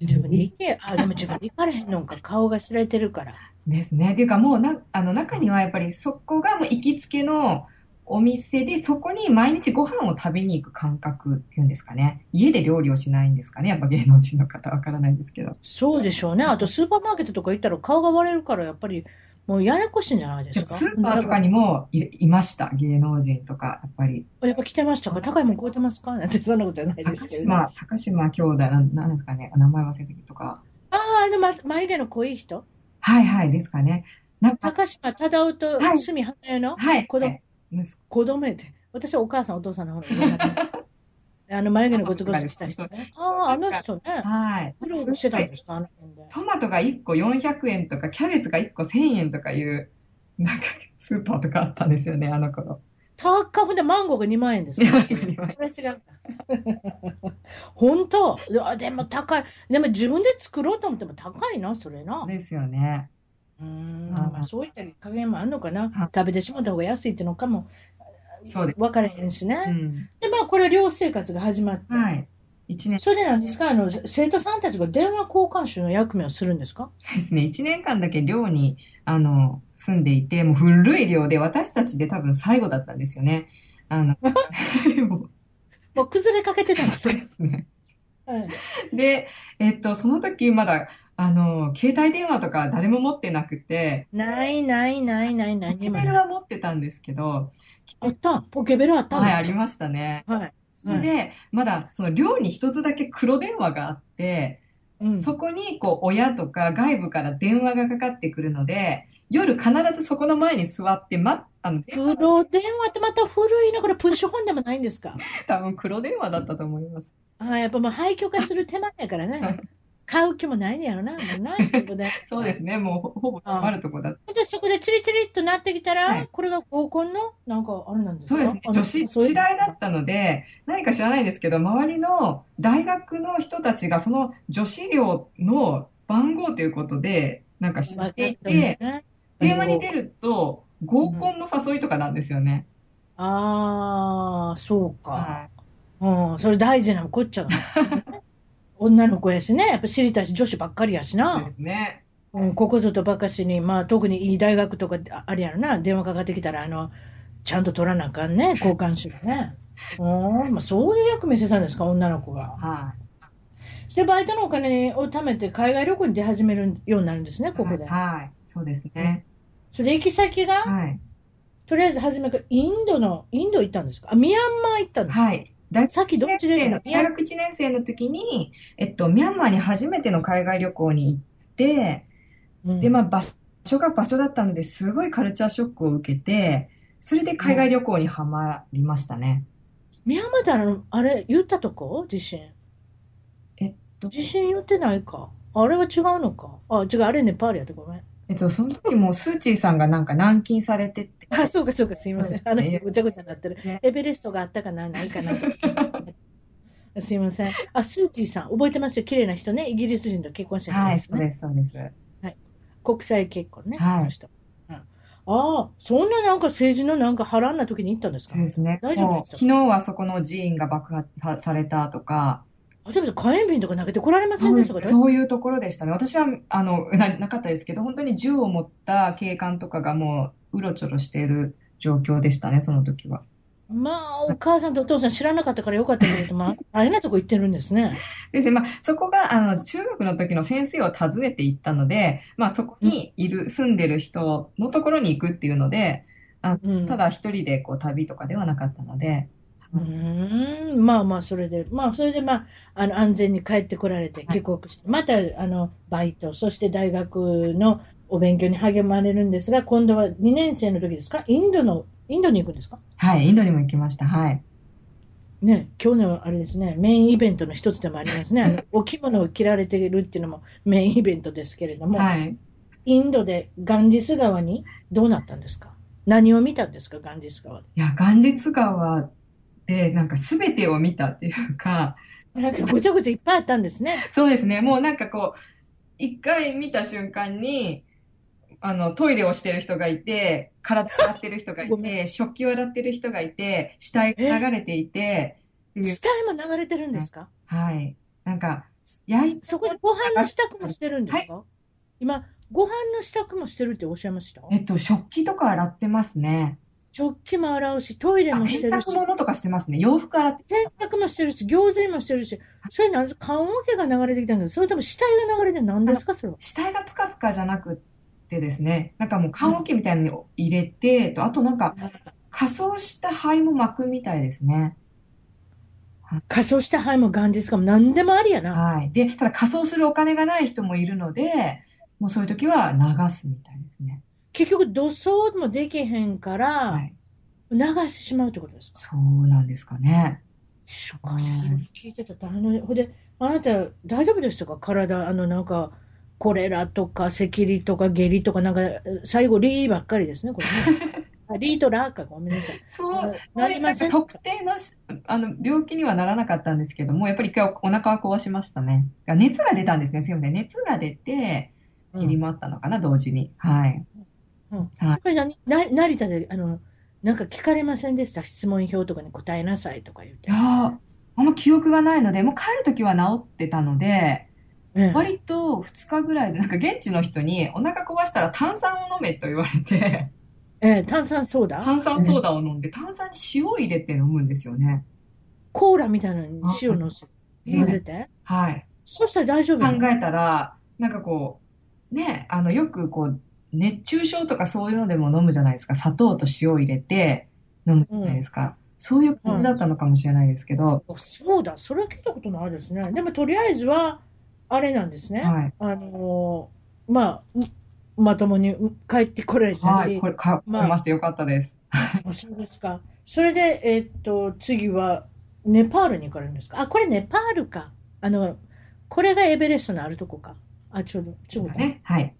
自分で行け。あ、でも自分で行かれへんのか。顔が知られてるから。ですね。っていうかもうな、あの中にはやっぱりそこがもう行きつけのお店で、そこに毎日ご飯を食べに行く感覚っていうんですかね。家で料理をしないんですかね。やっぱ芸能人の方わからないですけど。そうでしょうね。あとスーパーマーケットとか行ったら顔が割れるから、やっぱりもうややこしいんじゃないですか？スーパーとかにもいいました。芸能人とか、やっぱり。やっぱ来てましたか？高いもん買うてますか？なんてそんなことじゃないで高すけど、ね。島、高島兄弟、なんなんかね。名前忘れたけどとか。ああ、でも眉毛の濃い人？はいはいですかね。なんか、高島忠夫とはい鷲見花代のはい。子供、息子子供やって。私はお母さんお父さんの方の (laughs) あの眉毛のゴツゴツした人ね。ああ、あの人ね。はい。苦労してたんですかあの辺で。トマトが1個400円とか、キャベツが1個1000円とかいう、なんか、スーパーとかあったんですよね、あの頃。高ほんでマンゴーが2万円ですか (laughs) それ違う。本当あでも高い。でも自分で作ろうと思っても高いな、それな。ですよね。うーんはいまあ、そういった加減もあるのかなはい。食べてしまった方が安いってのかもそうです。分からへんしね。うん。これ寮生活が始まって。はい。一年、それでなんですか？あの、生徒さんたちが電話交換手の役目をするんですか？そうですね。一年間だけ寮に、あの、住んでいて、もう古い寮で、私たちで多分最後だったんですよね。あの、(laughs) もうもう崩れかけてたんですそうよで。すね。はいで、えっと、その時まだ、あの、携帯電話とか誰も持ってなくて、ないないないないない。ケベルは持ってたんですけど、あったポケベルあったんはい、ですかありましたね。はい。それで、まだ、その寮に一つだけ黒電話があって、うん。そこに、こう、親とか外部から電話がかかってくるので、夜必ずそこの前に座って、ま、あの、黒電話ってまた古いのこれプッシュ本でもないんですか？多分黒電話だったと思います。ああ、やっぱもう廃墟化する手間やからね。(laughs) 買う気もないねやろな。もうないってことで。(laughs) そうですね。もうほほぼ閉まるとこだった。で、そこでチリチリっとなってきたら、はいこれが合コンのなんかあれなんですか？そうですね。女子、そういう次第だったので、何か知らないんですけど、周りの大学の人たちがその女子寮の番号ということで、なんか知っていて、電話に出ると合コンの誘いとかなんですよね。ああ、そうか。うん、それ大事なこっちゃが。(laughs) 女の子やしね。やっぱ知りたいし、女子ばっかりやしな。ですね。うん、ここぞとばかしに、まあ特にいい大学とかあれやろな、電話かかってきたら、あの、ちゃんと取らなあかんね、(laughs) 交換手がね。うん、まあそういう役目してたんですか、女の子が。はい。で、バイトのお金を貯めて海外旅行に出始めるようになるんですね、ここで。はい、はい、そうですね。それで行き先が、はい、とりあえず初めからインドの、インド行ったんですか？あ、ミャンマー行ったんですか？はい。大学1年生の時に、えっと、ミャンマーに初めての海外旅行に行って、うん、で、まあ、場所が場所だったので、すごいカルチャーショックを受けて、それで海外旅行にはまりましたね。ミャンマーってあの、あれ、言ったとこ？地震。えっと。地震言ってないか。あれは違うのか？あ、違う、あれネパールやってごめん。えっと、その時もスーチーさんがなんか軟禁されてて。あ、そうかそうか、すいません。あの、ぐちゃぐちゃになってる。エベレストがあったかな、ないかなと。すいません。あ、スーチーさん、覚えてますよ。綺麗な人ね。イギリス人と結婚した人ですね。はい、そうです、そうです。はい。国際結婚ね。はい。うん、ああ、そんななんか政治のなんか波乱な時に行ったんですか？そうですね。大丈夫ですか昨日はそこの寺院が爆破されたとか、例えば火炎瓶とか投げてこられませんでしたか？そういうところでしたね。私は、あの、な、なかったですけど、本当に銃を持った警官とかがもう、うろちょろしている状況でしたね、その時は。まあ、お母さんとお父さん知らなかったからよかったけど、ま (laughs) あ、大変なとこ行ってるんですね。ですね。まあ、そこが、あの、中学の時の先生を訪ねて行ったので、まあ、そこにいる、住んでる人のところに行くっていうので、あうん、ただ一人でこう旅とかではなかったので、うん、まあまあ、それで、まあ、それでまあ、あの、安全に帰ってこられて、帰国して、はい、また、あの、バイト、そして大学のお勉強に励まれるんですが、今度は2年生の時ですか？インドの、インドに行くんですか？はい、インドにも行きました。はい。ね、今日のあれですね、メインイベントの一つでもありますね。あのお着物を着られているっていうのもメインイベントですけれども、はい、インドでガンジス川にどうなったんですか？何を見たんですか、ガンジス川で。いや、ガンジス川で、なんか全てを見たっていうか、なんかごちゃごちゃいっぱいあったんですね。そうですね。もうなんかこう、一回見た瞬間に、あの、トイレをしてる人がいて、体洗ってる人がいて、食器を洗ってる人がいて、死体が流れていて。死体も流れてるんですか？はい。なんか、焼いそこでご飯の支度もしてるんですか、はい、今、ご飯の支度もしてるっておっしゃいました？えっと、食器とか洗ってますね。食器も洗うし、トイレもしてるし。洗濯物とかしてますね。洋服洗って。洗濯もしてるし、餃子もしてるし。それなんで、棺桶が流れてきたんですそれとも死体が流れて何ですか？それ死体がぷかぷかじゃなくてですね、なんかもう棺桶みたいに入れて、うん、あとなんか、仮装した灰も巻くみたいですね。仮装した灰も元日かも何でもありやな。はい。で、ただ仮装するお金がない人もいるので、もうそういう時は流すみたい。結局土葬もできへんから、はい、流してしまうってことですか？そうなんですかね。しかし、それ聞いてたら大変ほんで、あなた大丈夫でしたか？体、あのなんか、コレラとか、赤痢とか、下痢とか、なんか、最後、リーばっかりですね、これね。(laughs) リーとラーか、ごめんなさい。そう、なりません？特定のあの病気にはならなかったんですけども、やっぱり一回お腹は壊しましたね。熱が出たんですね、すいません。熱が出て、切り回ったのかな、うん、同時に。はい。うん。はい、これ何？な成田で、あの、なんか聞かれませんでした？質問票とかに答えなさいとか言って。いやあんま記憶がないので、もう帰るときは治ってたので、割と2日ぐらいで、なんか現地の人にお腹壊したら炭酸を飲めと言われて、えー、炭酸ソーダ？炭酸ソーダを飲んで、炭酸に塩を入れて飲むんですよね。コーラみたいなのに塩のせ、混ぜて？はい。そしたら大丈夫考えたら、なんかこう、ね、あの、よくこう、熱中症とかそういうのでも飲むじゃないですか。砂糖と塩を入れて飲むじゃないですか。うん、そういう感じだったのかもしれないですけど。うん、そうだ、それは聞いたことないですね。でもとりあえずは、あれなんですね。はい。あのー、まあ、まともに帰ってこられたし。はい、これ、か、まあ、ましてよかったです。(laughs) そうですか。それで、えー、っと、次は、ネパールに行かれるんですか？あ、これネパールか。あの、これがエベレストのあるとこか。あ、ちょうど、ちょうど。ね。はい。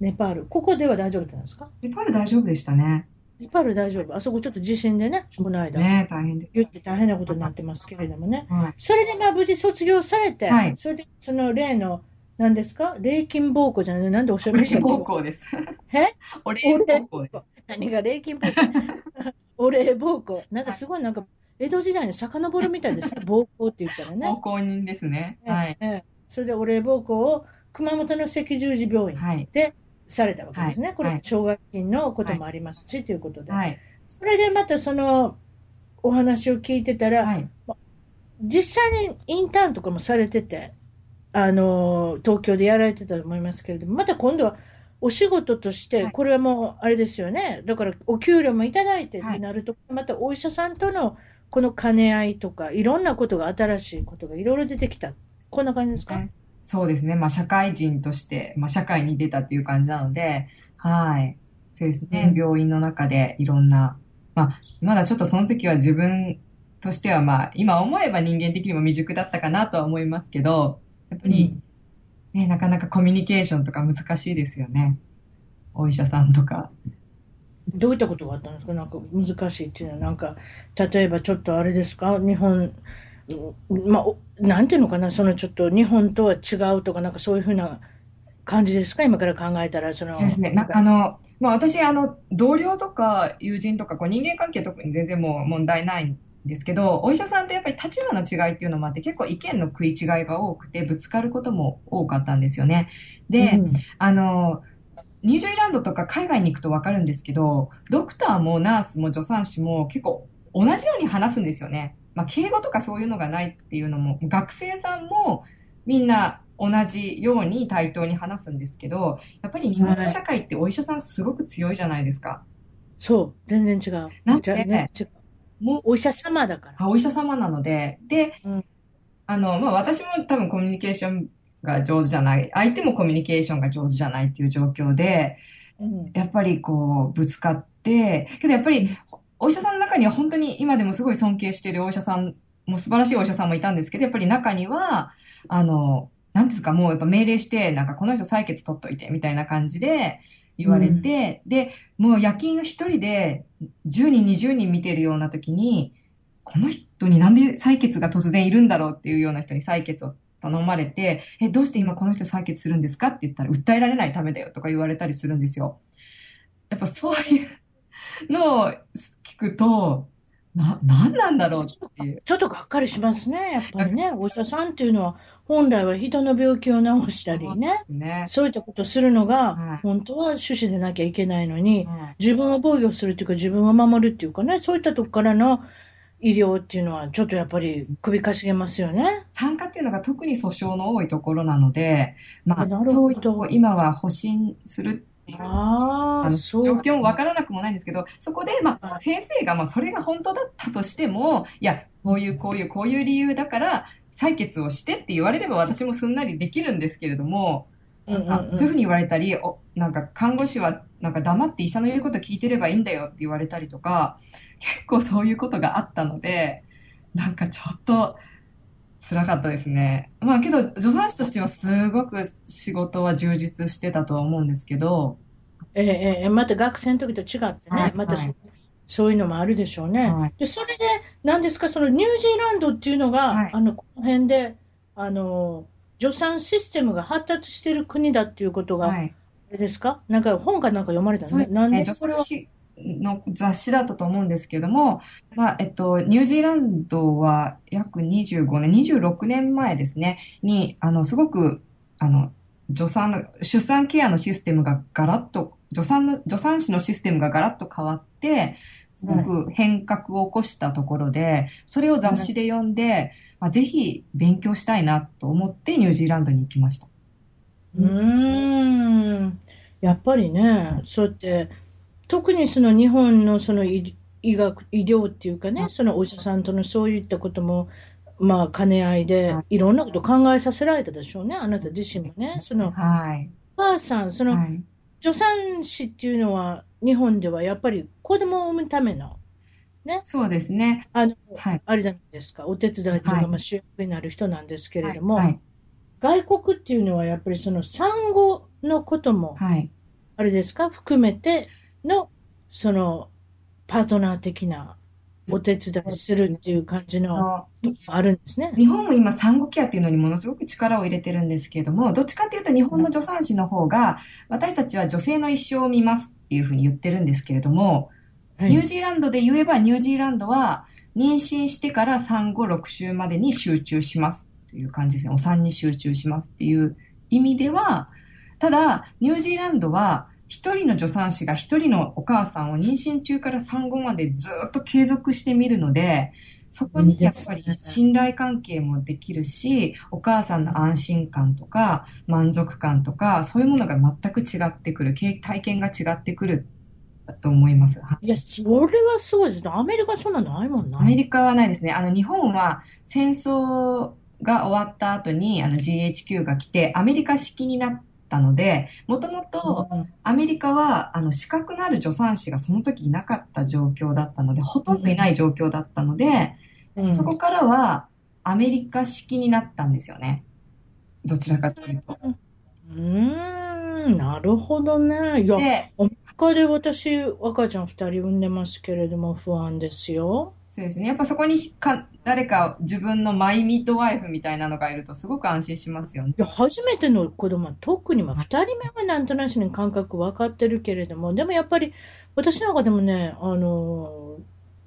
ネパール。ここでは大丈夫なんですか？ネパール大丈夫でしたね。ネパール大丈夫。あそこちょっと地震でね、この間。ね、大変で。言って大変なことになってますけれどもね。はい、それでまあ無事卒業されて、はい、それでその例の何ですか？霊金暴行じゃないなんでおっしゃいましたお礼暴行です。え？お礼暴行です。何が霊金暴行お礼暴行。なんかすごいなんか、江戸時代に遡るみたいですね。暴行って言ったらね。暴行人ですね。はい。ええそれでお礼暴行を熊本の赤十字病院はい。でされたわけですね。これはい、奨学金のこともありますし、ということで。はい。それでまたそのお話を聞いてたら、はい。実際にインターンとかもされてて、あの、東京でやられてたと思いますけれども、また今度はお仕事として、はいこれはもうあれですよね。だからお給料もいただいてっはいてなると、またお医者さんとのこの兼ね合いとか、いろんなことが新しいことがいろいろ出てきた。こんな感じですか、そうですね。まあ、社会人として、まあ、社会に出たっていう感じなので、はい。そうですね。うん病院の中でいろんな、まあ、まだちょっとその時は自分としては、まあ、今思えば人間的にも未熟だったかなとは思いますけど、やっぱり、ね、なかなかコミュニケーションとか難しいですよね。お医者さんとか。どういったことがあったんですか？なんか難しいっていうのは、なんか、例えばちょっとあれですか？日本、うんまあ、おなんていうのかなそのちょっと日本とは違うとか、なんかそういうふうな感じですか？今から考えたら、その。そうですね。なあの、まあ私、あの、同僚とか友人とか、こう人間関係特に全然もう問題ないんですけど、お医者さんとやっぱり立場の違いっていうのもあって、結構意見の食い違いが多くて、ぶつかることも多かったんですよね。で、うんあの、ニュージーランドとか海外に行くとわかるんですけど、ドクターもナースも助産師も結構同じように話すんですよね。まあ、敬語とかそういうのがないっていうのも、学生さんもみんな同じように対等に話すんですけど、やっぱり日本の社会ってお医者さんすごく強いじゃないですか。そう、全然違う。なんでねもう、お医者様だから。あお医者様なので、で、うんあの、まあ、私も多分コミュニケーションが上手じゃない、相手もコミュニケーションが上手じゃないっていう状況で、うんやっぱりこう、ぶつかって、けどやっぱり、お医者さんの中には本当に今でもすごい尊敬しているお医者さんも素晴らしいお医者さんもいたんですけど、やっぱり中には、あの、なんですか、もうやっぱ命令して、なんかこの人採血取っといて、みたいな感じで言われて、で、もう夜勤一人で10人、20人見てるような時に、この人になんで採血が突然いるんだろうっていうような人に採血を頼まれて、え、どうして今この人採血するんですかって言ったら、訴えられないためだよとか言われたりするんですよ。やっぱそういうのを聞くと、な、なんなんだろうっていう。ちょっとがっかりしますね、やっぱりね。お医者さんっていうのは、本来は人の病気を治したりね、ね。そういったことをするのはい、が本当は趣旨でなきゃいけないのに、はい自分を防御するっていうか、自分を守るっていうかね、そういったとこからの医療っていうのは、ちょっとやっぱり首かしげますよね。産科っていうのが特に訴訟の多いところなので、まあ、なるほどそういうとこ今は保身するあ。状況もわからなくもないんですけど、そこで、まあ、先生が、まあ、それが本当だったとしても、いや、こういう、こういう、こういう理由だから、採血をしてって言われれば私もすんなりできるんですけれども、うんそういうふうに言われたり、お、なんか看護師は、なんか黙って医者の言うこと聞いてればいいんだよって言われたりとか、結構そういうことがあったので、なんかちょっと、辛かったですね。まあけど、助産師としてはすごく仕事は充実してたとは思うんですけど、ええええまた学生の時と違ってね、はいまたそ,、はいそういうのもあるでしょうね。はいで、それで、何ですか、そのニュージーランドっていうのが、はいあの、この辺で、あの、助産システムが発達している国だっていうことが、はい。あれですか？なんか本かなんか読まれたのね。そうですね。の雑誌だったと思うんですけども、まあ、えっと、ニュージーランドは約25年、26年前ですね、に、あの、すごく、あの、助産の、出産ケアのシステムがガラッと、助産の、助産師のシステムがガラッと変わって、すごく変革を起こしたところで、それを雑誌で読んで、まあ、ぜひ勉強したいなと思ってニュージーランドに行きました。うーん。やっぱりね、そうやって、特にその日本のその医医学、医療っていうかね、そのお医者さんとのそういったことも、まあ、兼ね合いではい、いろんなこと考えさせられたでしょうね、あなた自身もね。その、はい。お母さん、その、はい。助産師っていうのは、日本ではやっぱり子供を産むための、そうですね。あの、はい。あれじゃないですか、お手伝いというか、はいまあ、主役になる人なんですけれども、はい。外国っていうのはやっぱりその産後のことも、はい。あれですか、含めての、その、パートナー的なお手伝いするっていう感じの、あるんですね。日本も今産後ケアっていうのにものすごく力を入れてるんですけれども、どっちかっていうと日本の助産師の方が、私たちは女性の一生を見ますっていうふうに言ってるんですけれども、ニュージーランドで言えばニュージーランドは妊娠してから産後6週までに集中しますという感じですね。お産に集中しますっていう意味では、ただ、ニュージーランドは一人の助産師が一人のお母さんを妊娠中から産後までずっと継続してみるので、そこにやっぱり信頼関係もできるし、お母さんの安心感とか満足感とか、そういうものが全く違ってくる、体験が違ってくると思います。いや、それはすごいですね。アメリカそんなないもんな。アメリカはないですね。あの、日本は戦争が終わった後に、あの、GHQ が来て、アメリカ式になったので、もともとアメリカは、あの、資格のある助産師がその時いなかった状況だったので、ほとんどいない状況だったので、うん、そこからはアメリカ式になったんですよね。どちらかというと。うーん、なるほどね。いや、アメリカで私、赤ちゃん二人産んでますけれども不安ですよ。そうですね。やっぱそこにか誰か自分のマイミッドワイフみたいなのがいるとすごく安心しますよね。いや、初めての子供は特に、まあ、二人目はなんとなしに感覚分かってるけれども、でもやっぱり私なんかでもね、あの、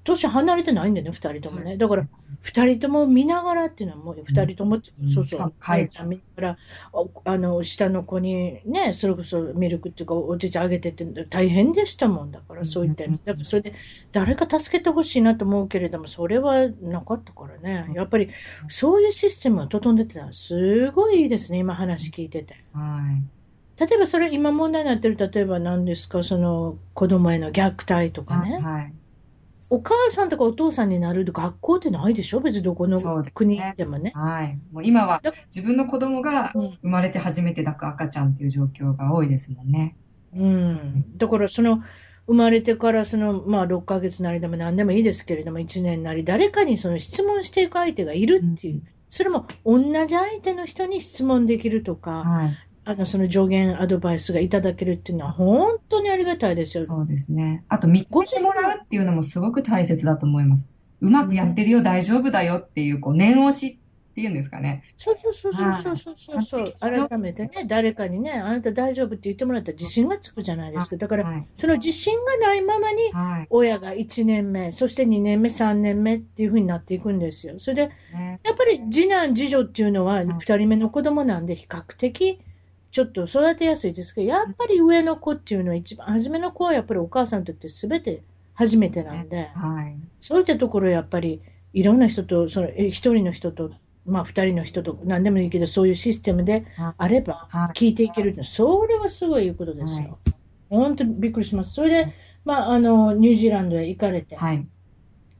年離れてないんだよね、二人ともね。だから、二人とも見ながらっていうのはもう、二人とも、うん、そうそう、はい。見ながら、あの、下の子にね、それこそミルクっていうか、おじちゃんあげてって大変でしたもんだから、そういった意味。だからそれで、誰か助けてほしいなと思うけれども、それはなかったからね。やっぱり、そういうシステムが整んでてたら、すごいいいですね、今話聞いてて。はい。例えばそれ今問題になってる、例えば何ですか、その子供への虐待とかね。はい。お母さんとかお父さんになる学校ってないでしょ？別にどこの国でもね。ねはい。もう今は自分の子供が生まれて初めて抱く赤ちゃんっていう状況が多いですもんね。うん。だからその、生まれてからその、まあ6ヶ月なりでも何でもいいですけれども、1年なり、誰かにその質問していく相手がいるっていう。うん、それも同じ相手の人に質問できるとか、はい、あの、その助言アドバイスがいただけるっていうのは本当にありがたいですよ。そうですね。あと、見越してもらうっていうのもすごく大切だと思います。うまくやってるよ、うん、大丈夫だよっていう、こう、念押しっていうんですかね。そうそうそうそうそうそうそう、はい、改めてね、誰かにね、あなた大丈夫って言ってもらったら自信がつくじゃないですか。だから、はい、その自信がないままに、親が1年目、そして2年目、3年目っていうふうになっていくんですよ。それで、ね、やっぱり次男、次女っていうのは、2人目の子供なんで、比較的、ちょっと育てやすいですけど、やっぱり上の子っていうのは一番、初めの子はやっぱりお母さんにとって全て初めてなんで、はい、そういったところやっぱりいろんな人と、その一人の人と、まあ二人の人と何でもいいけど、そういうシステムであれば聞いていけるって、それはすごいいいことですよ。本当にびっくりします。それで、まあ、あの、ニュージーランドへ行かれて、はい、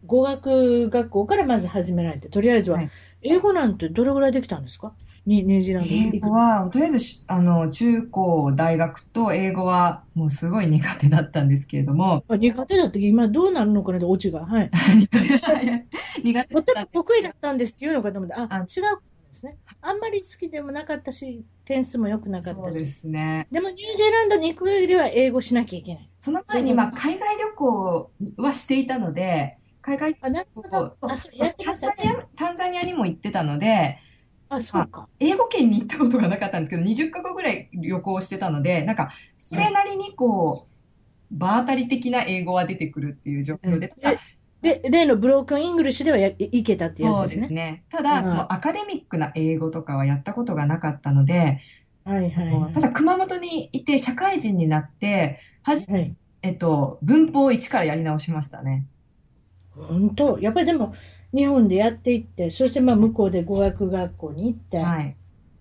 語学学校からまず始められて、とりあえずは、英語なんてどれぐらいできたんですか？ニュージーランド英語は、とりあえず、あの、中高、大学と英語は、もうすごい苦手だったんですけれども。あ苦手だった今どうなるのかなオチが。はい。(laughs) 苦手だった。得意だったんですって言うのかと思って、あ、あ違うですね。あんまり好きでもなかったし、点数も良くなかったし。そうですね。でもニュージーランドに行く限りは英語しなきゃいけない。その前に、まあ、海外旅行はしていたので、海外旅行、あ、そやってました、ね、タンザニアにも行ってたので、あ、そうか。英語圏に行ったことがなかったんですけど、20カ国ぐらい旅行してたので、なんか、それなりにこう、場当たり的な英語は出てくるっていう状況で、ただ、で、例のブロークンイングリッシュでははいけたってやつですね。そうですね。ただ、そのアカデミックな英語とかはやったことがなかったので、はいはい、はい、ただ熊本にいて社会人になって、はじ、はい、えっと、文法を一からやり直しましたね。本当やっぱりでも、日本でやっていって、そしてまあ向こうで語学学校に行って、はい、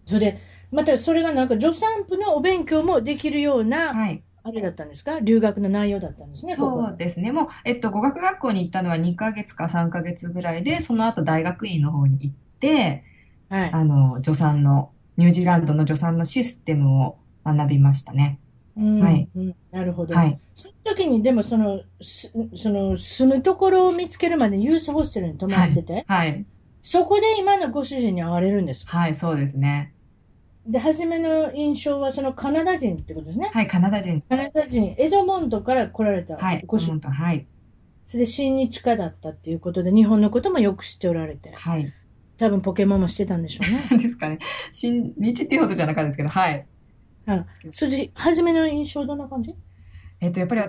それで、またそれがなんか助産婦のお勉強もできるような、はい、あれだったんですか？留学の内容だったんですね、そうですね。もう、えっと、語学学校に行ったのは2ヶ月か3ヶ月ぐらいで、その後大学院の方に行って、はい、あの、助産の、ニュージーランドの助産のシステムを学びましたね。はい、うん。なるほど。はい。その時に、でもその、その、住むところを見つけるまでユースホステルに泊まってて、はい。はい、そこで今のご主人に会われるんですか？はい、そうですね。で、初めの印象はそのカナダ人ってことですね。はい、カナダ人。カナダ人、エドモンドから来られたはい、ご主人。はい。それで親日家だったっていうことで、日本のこともよく知っておられて、はい。多分ポケモンもしてたんでしょうね。(laughs) ですかね。新日っていうほどじゃなかったですけど、はい。はい。それで、初めの印象どんな感じ？えっと、やっぱり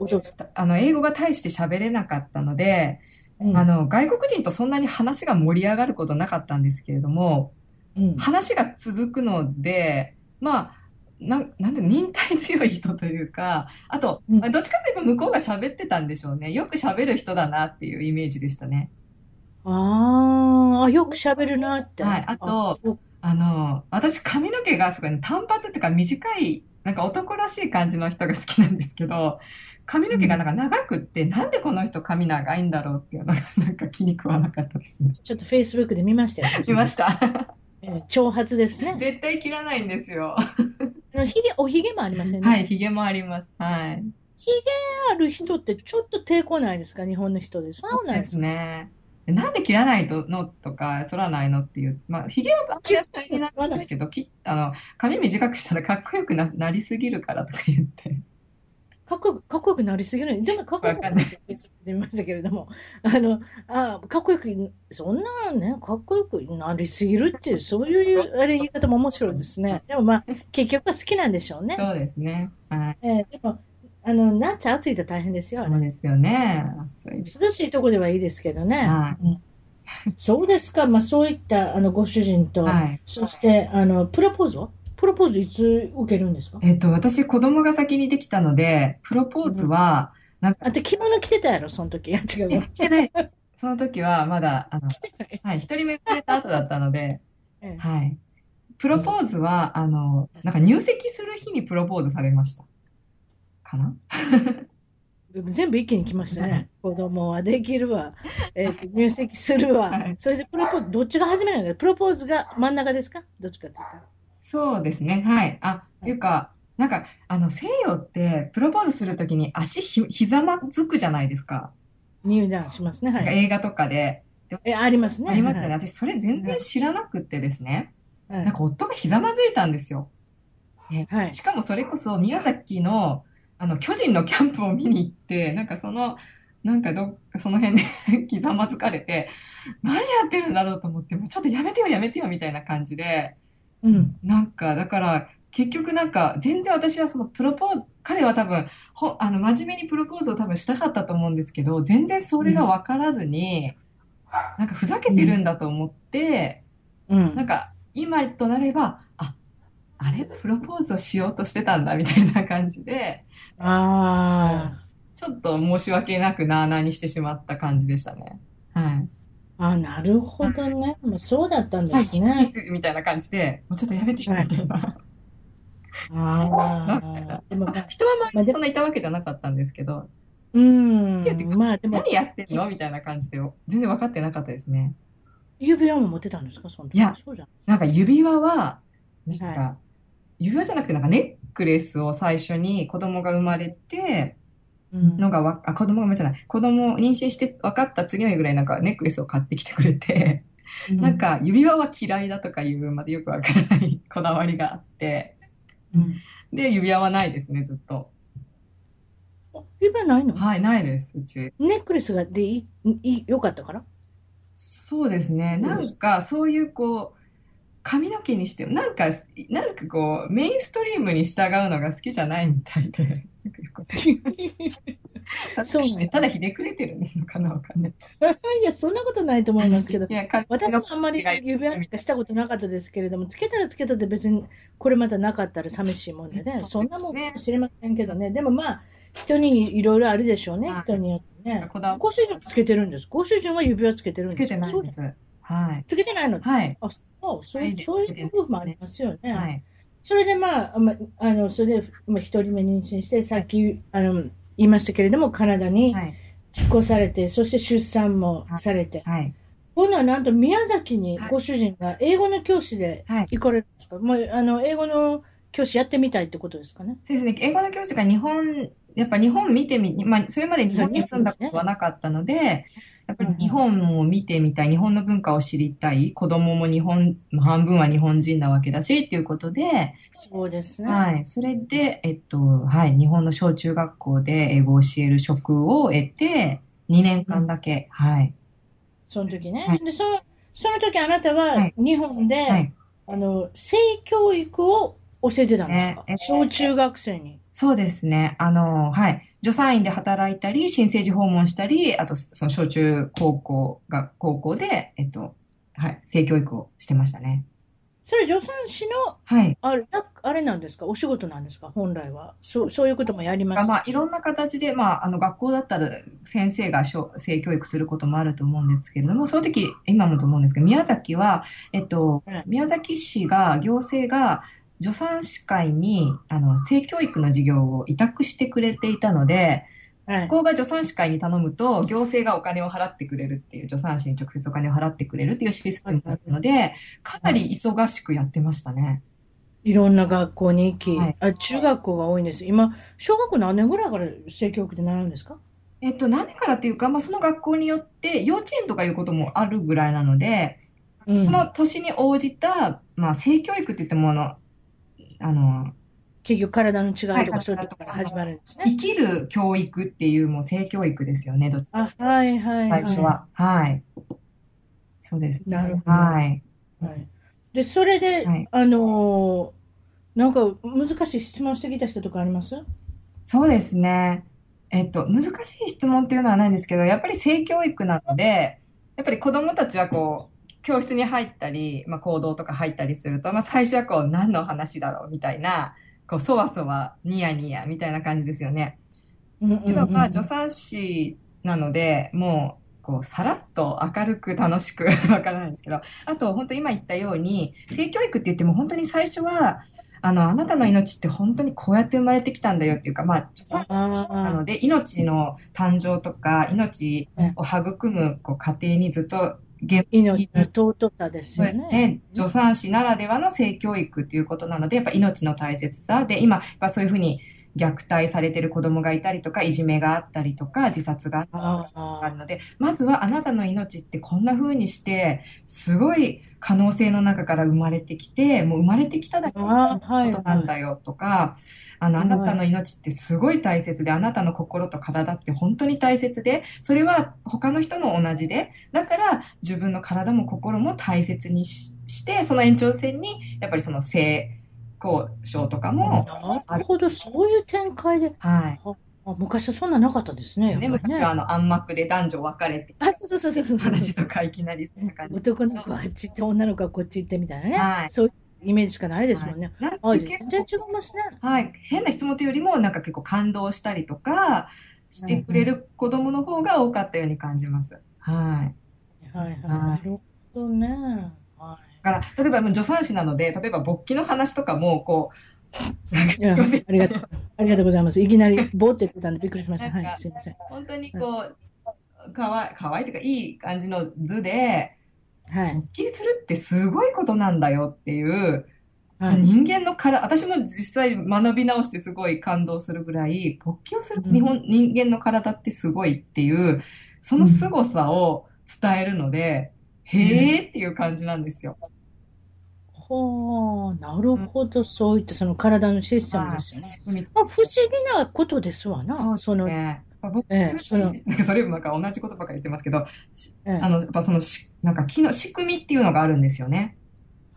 あの、英語が大して喋れなかったので、うんあの、外国人とそんなに話が盛り上がることなかったんですけれども、うん。話が続くので、まあ、なん、なんて、忍耐強い人というか、あと、どっちかというと向こうが喋ってたんでしょうね。よく喋る人だなっていうイメージでしたね。あーあ、よく喋るなって。はいあとあの、私髪の毛がすごい、単発っていうか短い、なんか男らしい感じの人が好きなんですけど、髪の毛がなんか長くって、なんでこの人髪長いんだろうっていうのが (laughs) なんか気に食わなかったですね。ちょっと Facebook で見ましたよ。見ました。えー長髪ですね。絶対切らないんですよ。ひげ、おひげもありませんね。はい、髭もあります。はい。ひげある人ってちょっと抵抗ないですか？日本の人で。そうなんですね。なんで切らないの？とか、剃らないの？っていう。まあ、髭はあんまり扱いになるんですけど、きあの、髪短くしたらかっこよくななりすぎるからとか言って。かっこよく、かっこよくなりすぎる。でもかっこよくなりすぎましたけれども。あの、あかっこよく、そんなね、かっこよくなりすぎるっていう、そういう、あれ言い方も面白いですね。でもまあ、結局は好きなんでしょうね。そうですね。はい。えーでも、あの、夏暑いと大変ですよ。そうですよね。涼しいとこではいいですけどね。はうんそうですか。まあ、そういった、あの、ご主人と、はい。そして、あの、プロポーズはプロポーズいつ受けるんですか？えっと、私、子供が先にできたので、プロポーズは、なんか、あんた着物着てたやろ、その時。違うえわ。してない。その時は、まだ、あの。はい、一人目生まれた後だったので、ええはい。プロポーズは、あの、なんか入籍する日にプロポーズされました。かな？(laughs) 全部一気に来ましたね。子供はできるわ。えー入籍するわ。はいそれでプロポーズ、どっちが始めるの？かプロポーズが真ん中ですか？どっちかって言ったら。そうですね。はい。あ、っていうか、なんか、あの、西洋って、プロポーズするときに足ひ、ひざまずくじゃないですか。入団しますね。はい。映画とかで。え、ありますね。ありますよね。はい私、それ全然知らなくってですね。はいなんか、夫がひざまずいたんですよ。はい。しかもそれこそ、宮崎の、あの、巨人のキャンプを見に行って、なんかその、なんかどっかその辺で (laughs) ひざまずかれて、何やってるんだろうと思って、もうちょっとやめてよやめてよみたいな感じで、うん。なんか、だから、結局なんか、全然私はそのプロポーズ、彼は多分、ほ、あの、真面目にプロポーズを多分したかったと思うんですけど、全然それが分からずに、なんかふざけてるんだと思って、うんなんか、今となれば、あ、あれ？プロポーズをしようとしてたんだ、みたいな感じで、あちょっと申し訳なくなあなあにしてしまった感じでしたね。はい。あ。あ、なるほどね。もうそうだったんではい、すね。みたいな感じで、もうちょっとやめてよ、みたいな。ああ。でも、まあ人は周りにそんないたわけじゃなかったんですけど、うん。まあでも、何やってんの？みたいな感じで、全然分かってなかったですね。指輪も持ってたんですか？その時。いやそうじゃん。なんか指輪は、なんか、は指輪じゃなくてなんかネックレスを最初に子供が生まれて、うん。のがわ、あ、子供が生まれじゃない、子供を妊娠して分かった次の日ぐらいなんかネックレスを買ってきてくれて、なん、か指輪は嫌いだとかいうまでよくわからない (laughs) こだわりがあって、うん。で、指輪はないですね、ずっと。あ指輪ないの？はい、ないです、うち。ネックレスがでいい、いい、よかったから？そうですね。なんか、そういうこう、髪の毛にしても、なんか、なんかこう、メインストリームに従うのが好きじゃないみたいで。(laughs) そうなんだただひねくれてるのかなわかんない。(laughs) いや、そんなことないと思いますけど私もあんまり指輪したことなかったですけれども、つけたらつけたで別にこれまたなかったら寂しいもんでね、そんなもんかもしれませんけどね。でもまあ、人にいろいろあるでしょうね、はい人によってね。ご主人つけてるんです。ご主人は指輪つけてるんですつけてないんです。はい。つけてないのはい。あ、そう、そうそういう部分もありますよね。はい。それでまあ、まああの、それで、まあ、一人目妊娠して、さっき、あの、言いましたけれども、カナダにはい。引っ越されて、そして出産もされて、はい。今度はなんと宮崎にはいご主人が英語の教師ではい。行かれるんですか、もう、あの、英語の教師やってみたいってことですかね？そうですね。英語の教師とか日本、やっぱ日本見てみ、まあ、それまで日本に住んだことはなかったので、やっぱり日本を見てみたい、日本の文化を知りたい、子供も日本、半分は日本人なわけだし、っていうことで、そうですね。はい。それで、えっと、はい。日本の小中学校で英語を教える職を得て、2年間だけ。はい。その時ね。はいで、その、その時あなたははい日本で、はい。あの、性教育を教えてたんですか、ええ小中学生に。そうですね。あの、はい。助産院で働いたり、新生児訪問したり、あと、その小中高校が、高校で、えっと、はい、性教育をしてましたね。それ助産師の、はい。あれ、なあれなんですか？お仕事なんですか？本来は。そう、そういうこともやります？まあ、いろんな形で、まあ、あの、学校だったら先生が小性教育することもあると思うんですけれども、その時、今もと思うんですけど、宮崎は、えっとうん、宮崎市が、行政が、助産師会に、あの、性教育の授業を委託してくれていたので、はい学。校が助産師会に頼むと、行政がお金を払ってくれるっていう、助産師に直接お金を払ってくれるっていうシステムだったので、かなり忙しくやってましたね。いろんな学校に行き、はいあ中学校が多いんです。今、小学校何年ぐらいから性教育で習うんですか？えっと、何からっていうか、まあ、その学校によって、幼稚園とかいうこともあるぐらいなので、うんその年に応じた、まあ、性教育って言っても、あの、あの、結局体の違いとはいかそういうところから始まるんですね。生きる教育っていう、もう性教育ですよね、どっちかあ、はいはいはい。最初は。はい。そうです。なるほどはい。はい。で、それで、はいあのーなんか難しい質問してきた人とかあります？そうですね。えっと、難しい質問っていうのはないんですけど、やっぱり性教育なので、やっぱり子供たちはこう、教室に入ったり、まあ、行動とか入ったりすると、まあ、最初はこう、何の話だろうみたいな、こう、そわそわ、ニヤニヤみたいな感じですよね。けど、まあ、助産師なので、もう、こう、さらっと明るく楽しく (laughs) わからないんですけど、あと、本当今言ったように、性教育って言っても本当に最初は、あの、あなたの命って本当にこうやって生まれてきたたんだよっていうか、まあ、助産師なので、命の誕生とか、命を育むこう過程にずっと現命の尊さですそうよね。ですね。助産師ならではの性教育っていうことなので、やっぱ命の大切さで、今、やっぱそういうふうに虐待されてる子供がいたりとか、いじめがあったりとか、自殺があったりとかああるので、まずはあなたの命ってこんな風にして、すごい可能性の中から生まれてきて、もう生まれてきただけですあごいことなんだよとか、あの、はいあなたの命ってすごい大切で、あなたの心と体って本当に大切で、それは他の人も同じで、だから自分の体も心も大切にしして、その延長線に、やっぱりその性交渉とかも、なるほど、そういう展開で。はい。あ昔はそんななかったですね。ね、昔はあの暗幕で男女分かれて、あ、そうそうそうそう話。とかいきなりそんな感じ。男の子はあっち行って、女の子はこっち行ってみたいなね。はいそういうイメージしかないですもんね。なんあ、で全然違いますね。はい。変な質問というよりも、なんか結構感動したりとか、してくれる子供の方が多かったように感じます。はい。はいはい。はいなるほどね。はだから、例えば助産師なので、例えば勃起の話とかも、こう、ありがとう。ありがとうございます。いきなり、ぼーって言ってたんでびっくりしました。はい、すいません。本当にこう、かわい、かわいいというか、いい感じの図で、はい。勃起するってすごいことなんだよっていう、はい。人間の体、私も実際学び直してすごい感動するぐらい、勃起をするうん日本、人間の体ってすごいっていう、その凄さを伝えるので、へーっていう感じなんですよ。ほう、なるほど。そういったその体のシステムですよね。まあ、不思議なことですわな。そうですの、ね。僕、ええそれ (laughs) それもなんか同じことばっかり言ってますけど、ええあの、やっぱそのし、なんか機能、仕組みっていうのがあるんですよね。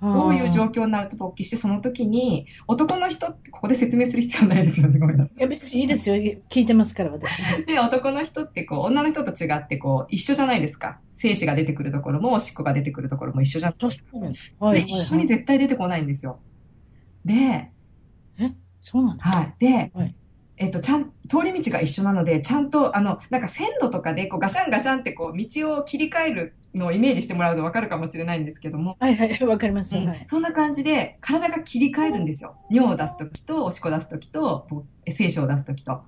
どういう状況になると勃起して、その時に、男の人ってここで説明する必要ないですよね、ごめんなさいや、別にいいですよ。聞いてますから、私。い。(laughs) で、男の人ってこう、女の人と違ってこう、一緒じゃないですか。精子が出てくるところも、おしっこが出てくるところも一緒じゃないですか。確かに。はい、で、はい。一緒に絶対出てこないんですよ。で、そうなんですか？はい。で、はいえっと、ちゃん、通り道が一緒なので、ちゃんと、あの、なんか線路とかで、こう、ガシャンガシャンってこう、道を切り替えるのをイメージしてもらうとわかるかもしれないんですけども、はい、はい、(laughs) わかります。うんはい。そんな感じで、体が切り替えるんですよ。尿を出すときと、おしっこ出すときと、精子を出すときと。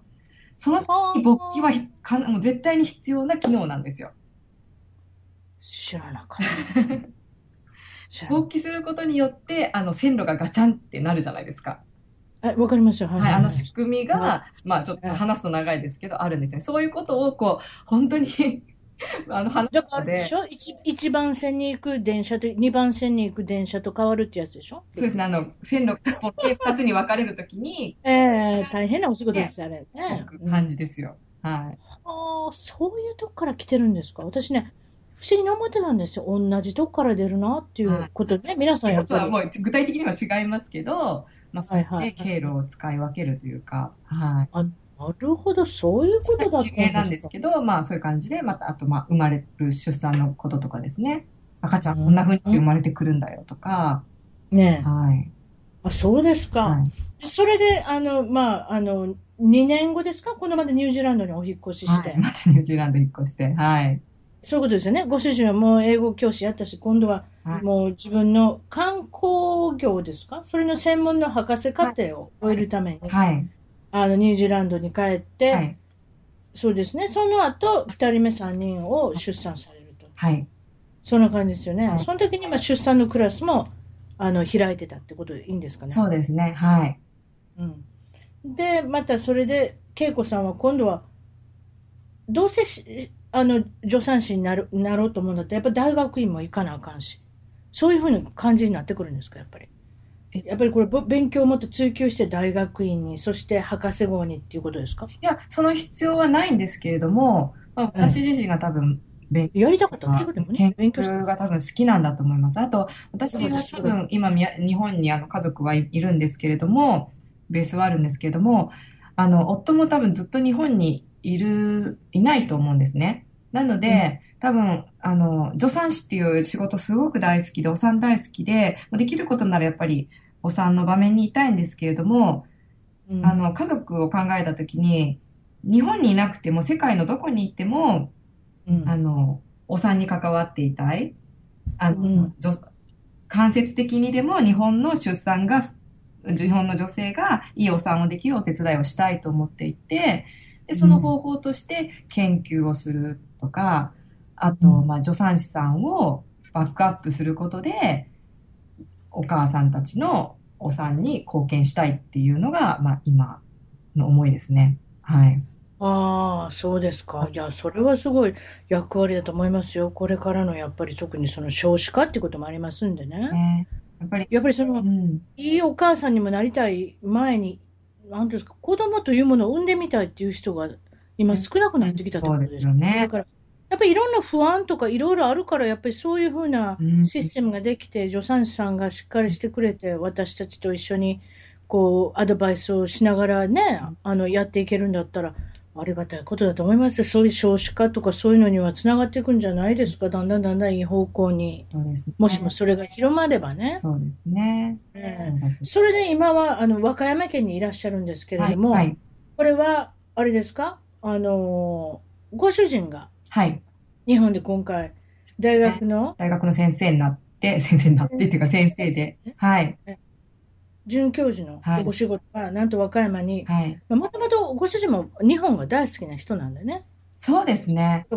その時、勃起はひかもう絶対に必要な機能なんですよ。(laughs) 知らなかった。勃起することによって、あの、線路がガチャンってなるじゃないですか。はい、わかりました。はい。はい、あの仕組みが、はまあちょっと話すと長いですけど、あるんですね。そういうことを、こう、本当に (laughs) あの、話だからあれでしょ？一一番線に行く電車と二番線に行く電車と変わるってやつでしょ？そうですね、あの、線路、二つに分かれるときに、ええ大変なお仕事です、あれ。ね。感じですよ。はい。ああ、そういうとこから来てるんですか？私ね、不思議に思ってたんですよ。同じとこから出るなっていうことで、ね、皆さんやっぱり。もう具体的には違いますけど、まあ、そうやって経路を使い分けるというか、はい。あなるほど、そういうことだったんですか。なんですけど、まあそういう感じで、また、あと、まあ生まれる出産のこととかですね。赤ちゃんこんな風に生まれてくるんだよとか。ねはい。あ、そうですか。はい、それで、あの、まあ、あの、2年後ですか？このまでニュージーランドにお引越しして。はい、またニュージーランド引っ越して。はい。そういうことですよね。ご主人はもう英語教師やったし、今度はもう自分の観光業ですか？それの専門の博士課程を終えるために、はい、あの、ニュージーランドに帰って、はい、そうですね。その後、二人目三人を出産されると。はい。そんな感じですよね。はい、その時に、まあ、出産のクラスも、あの、開いてたってことでいいんですかね？そうですね。はい。うん。で、またそれで、恵子さんは今度は、どうせし、あの、助産師になる、なろうと思うんだったら、やっぱ大学院も行かなあかんし。そういうふうな感じになってくるんですか、やっぱり。やっぱりこれ、勉強をもっと追求して大学院に、そして博士号にっていうことですか？いや、その必要はないんですけれども、まあ、私自身が多分、勉強。やりたかったんでしょでもね。研究が多分好きなんだと思います。あと、私は多分今、日本にあの家族はいるんですけれども、ベースはあるんですけれども、あの、夫も多分ずっと日本にいる、いないと思うんですね。なので、うん、多分、あの、助産師っていう仕事すごく大好きで、お産大好きで、できることならやっぱり、お産の場面にいたいんですけれども、うん、あの、家族を考えたときに、日本にいなくても世界のどこに行っても、うん、あの、お産に関わっていたい。あの、うん、間接的にでも日本の出産が、日本の女性がいいお産をできるお手伝いをしたいと思っていて、で、その方法として研究をするとか、あと、まあ、助産師さんをバックアップすることで、お母さんたちのお産に貢献したいっていうのが、まあ、今の思いですね。はい。ああ、そうですか。いや、それはすごい役割だと思いますよ。これからのやっぱり特にその少子化っていうこともありますんでね。ねやっぱり、やっぱりその、うん、いいお母さんにもなりたい前に、なんですか、子供というものを産んでみたいっていう人が今少なくなってきたってことですよね。だから、やっぱりいろんな不安とかいろいろあるから、やっぱりそういうふうなシステムができて、助産師さんがしっかりしてくれて、私たちと一緒に、こう、アドバイスをしながらね、あの、やっていけるんだったら、ありがたいことだと思います。そういう少子化とかそういうのにはつながっていくんじゃないですか？だんだんだんだんいい方向に。そうですね、もしもそれが広まればね。そうですね。それで今は、あの、和歌山県にいらっしゃるんですけれども、はいはい、これは、あれですか？あの、ご主人が、はい。日本で今回、大学の、大学の先生になって、(laughs) 先生になってっていうか先生で、はい。准教授のお仕事が、なんと和歌山に、はい。もともとご主人も日本が大好きな人なんでね。そうですね。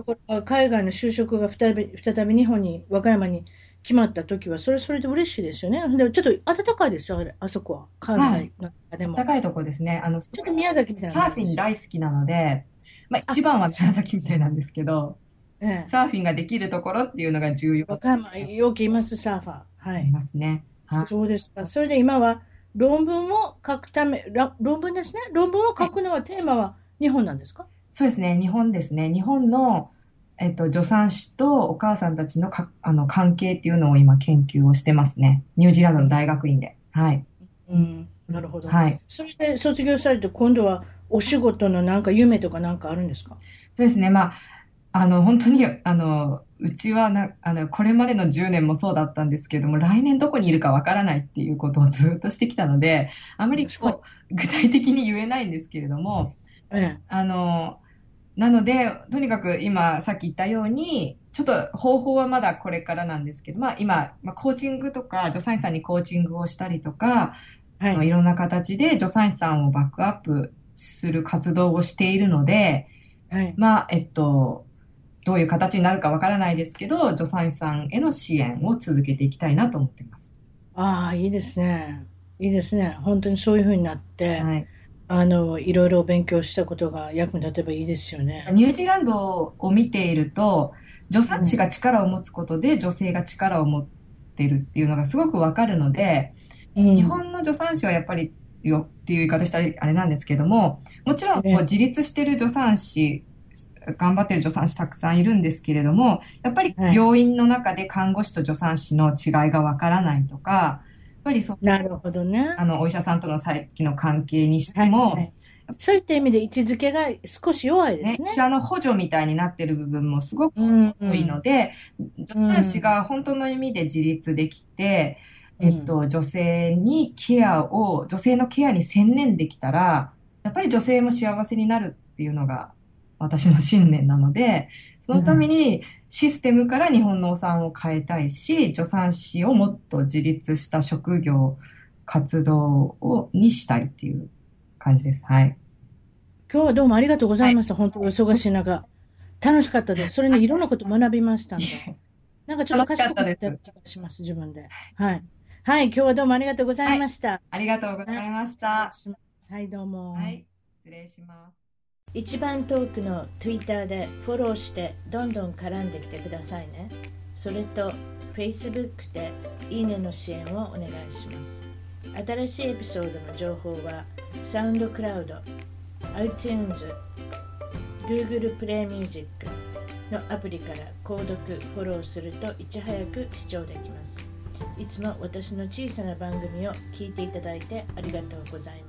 海外の就職が再び、再び日本に、和歌山に決まった時は、それそれで嬉しいですよね。でもちょっと暖かいですよ、あれ、あそこは。関西の中でも。高いとこですね。あの、ちょっと宮崎みたいな。サーフィン大好きなので、まあ一番は宮崎みたいなんですけど、ええ、サーフィンができるところっていうのが重要。和歌山、よくいます、サーファー。はい。いますね。はい。そうですか。それで今は、論文を書くため、論文ですね。論文を書くのはテーマは日本なんですか？そうですね。日本ですね。日本の、えっと、助産師とお母さんたちのかあの関係っていうのを今研究をしてますね。ニュージーランドの大学院で。はい。うん。なるほど。はい。それで卒業されて今度はお仕事のなんか夢とかなんかあるんですか？そうですね。まあ、あの、本当に、あの、うちはな、あの、これまでの10年もそうだったんですけれども、来年どこにいるかわからないっていうことをずっとしてきたので、あまりこう、具体的に言えないんですけれども、ええ、あの、なので、とにかく今、さっき言ったように、ちょっと方法はまだこれからなんですけど、まあ今、まあ、コーチングとか、助産師さんにコーチングをしたりとか、はい、いろんな形で助産師さんをバックアップする活動をしているので、はい、まあ、えっと、どういう形になるかわからないですけど、助産師さんへの支援を続けていきたいなと思っています。ああ、いいですね。いいですね。本当にそういうふうになって、はい、あの、いろいろ勉強したことが役に立てばいいですよね。ニュージーランドを見ていると、助産師が力を持つことで女性が力を持ってるっていうのがすごくわかるので、うん、日本の助産師はやっぱりよっていう言い方したらあれなんですけども、もちろんこう自立してる助産師頑張ってる助産師たくさんいるんですけれども、やっぱり病院の中で看護師と助産師の違いがわからないとか、やっぱりそなるほどね。あの、お医者さんとのさっきの関係にしても、はいはいそういった意味で位置づけが少し弱いですね。ね医者の補助みたいになってる部分もすごく多いので、助産師が本当の意味で自立できて、うん、えっと、女性にケアを、女性のケアに専念できたら、やっぱり女性も幸せになるっていうのが私の信念なので、そのためにシステムから日本のお産を変えたいし、助産師をもっと自立した職業、活動を、にしたいっていう感じです。はい。今日はどうもありがとうございました。はい、本当お忙しい中。楽しかったです。それにいろんなこと学びましたんで。なんかちょっと賢かった気がします、自分で。はい。はい、今日はどうもありがとうございました。はい、ありがとうございました。はい、どうも。はい、失礼します。一番遠くの Twitter でフォローしてどんどん絡んできてくださいね。それと Facebook でいいねの支援をお願いします。新しいエピソードの情報は SoundCloud、iTunes、Google Play Music のアプリから購読、フォローするといち早く視聴できます。いつも私の小さな番組を聞いていただいてありがとうございます。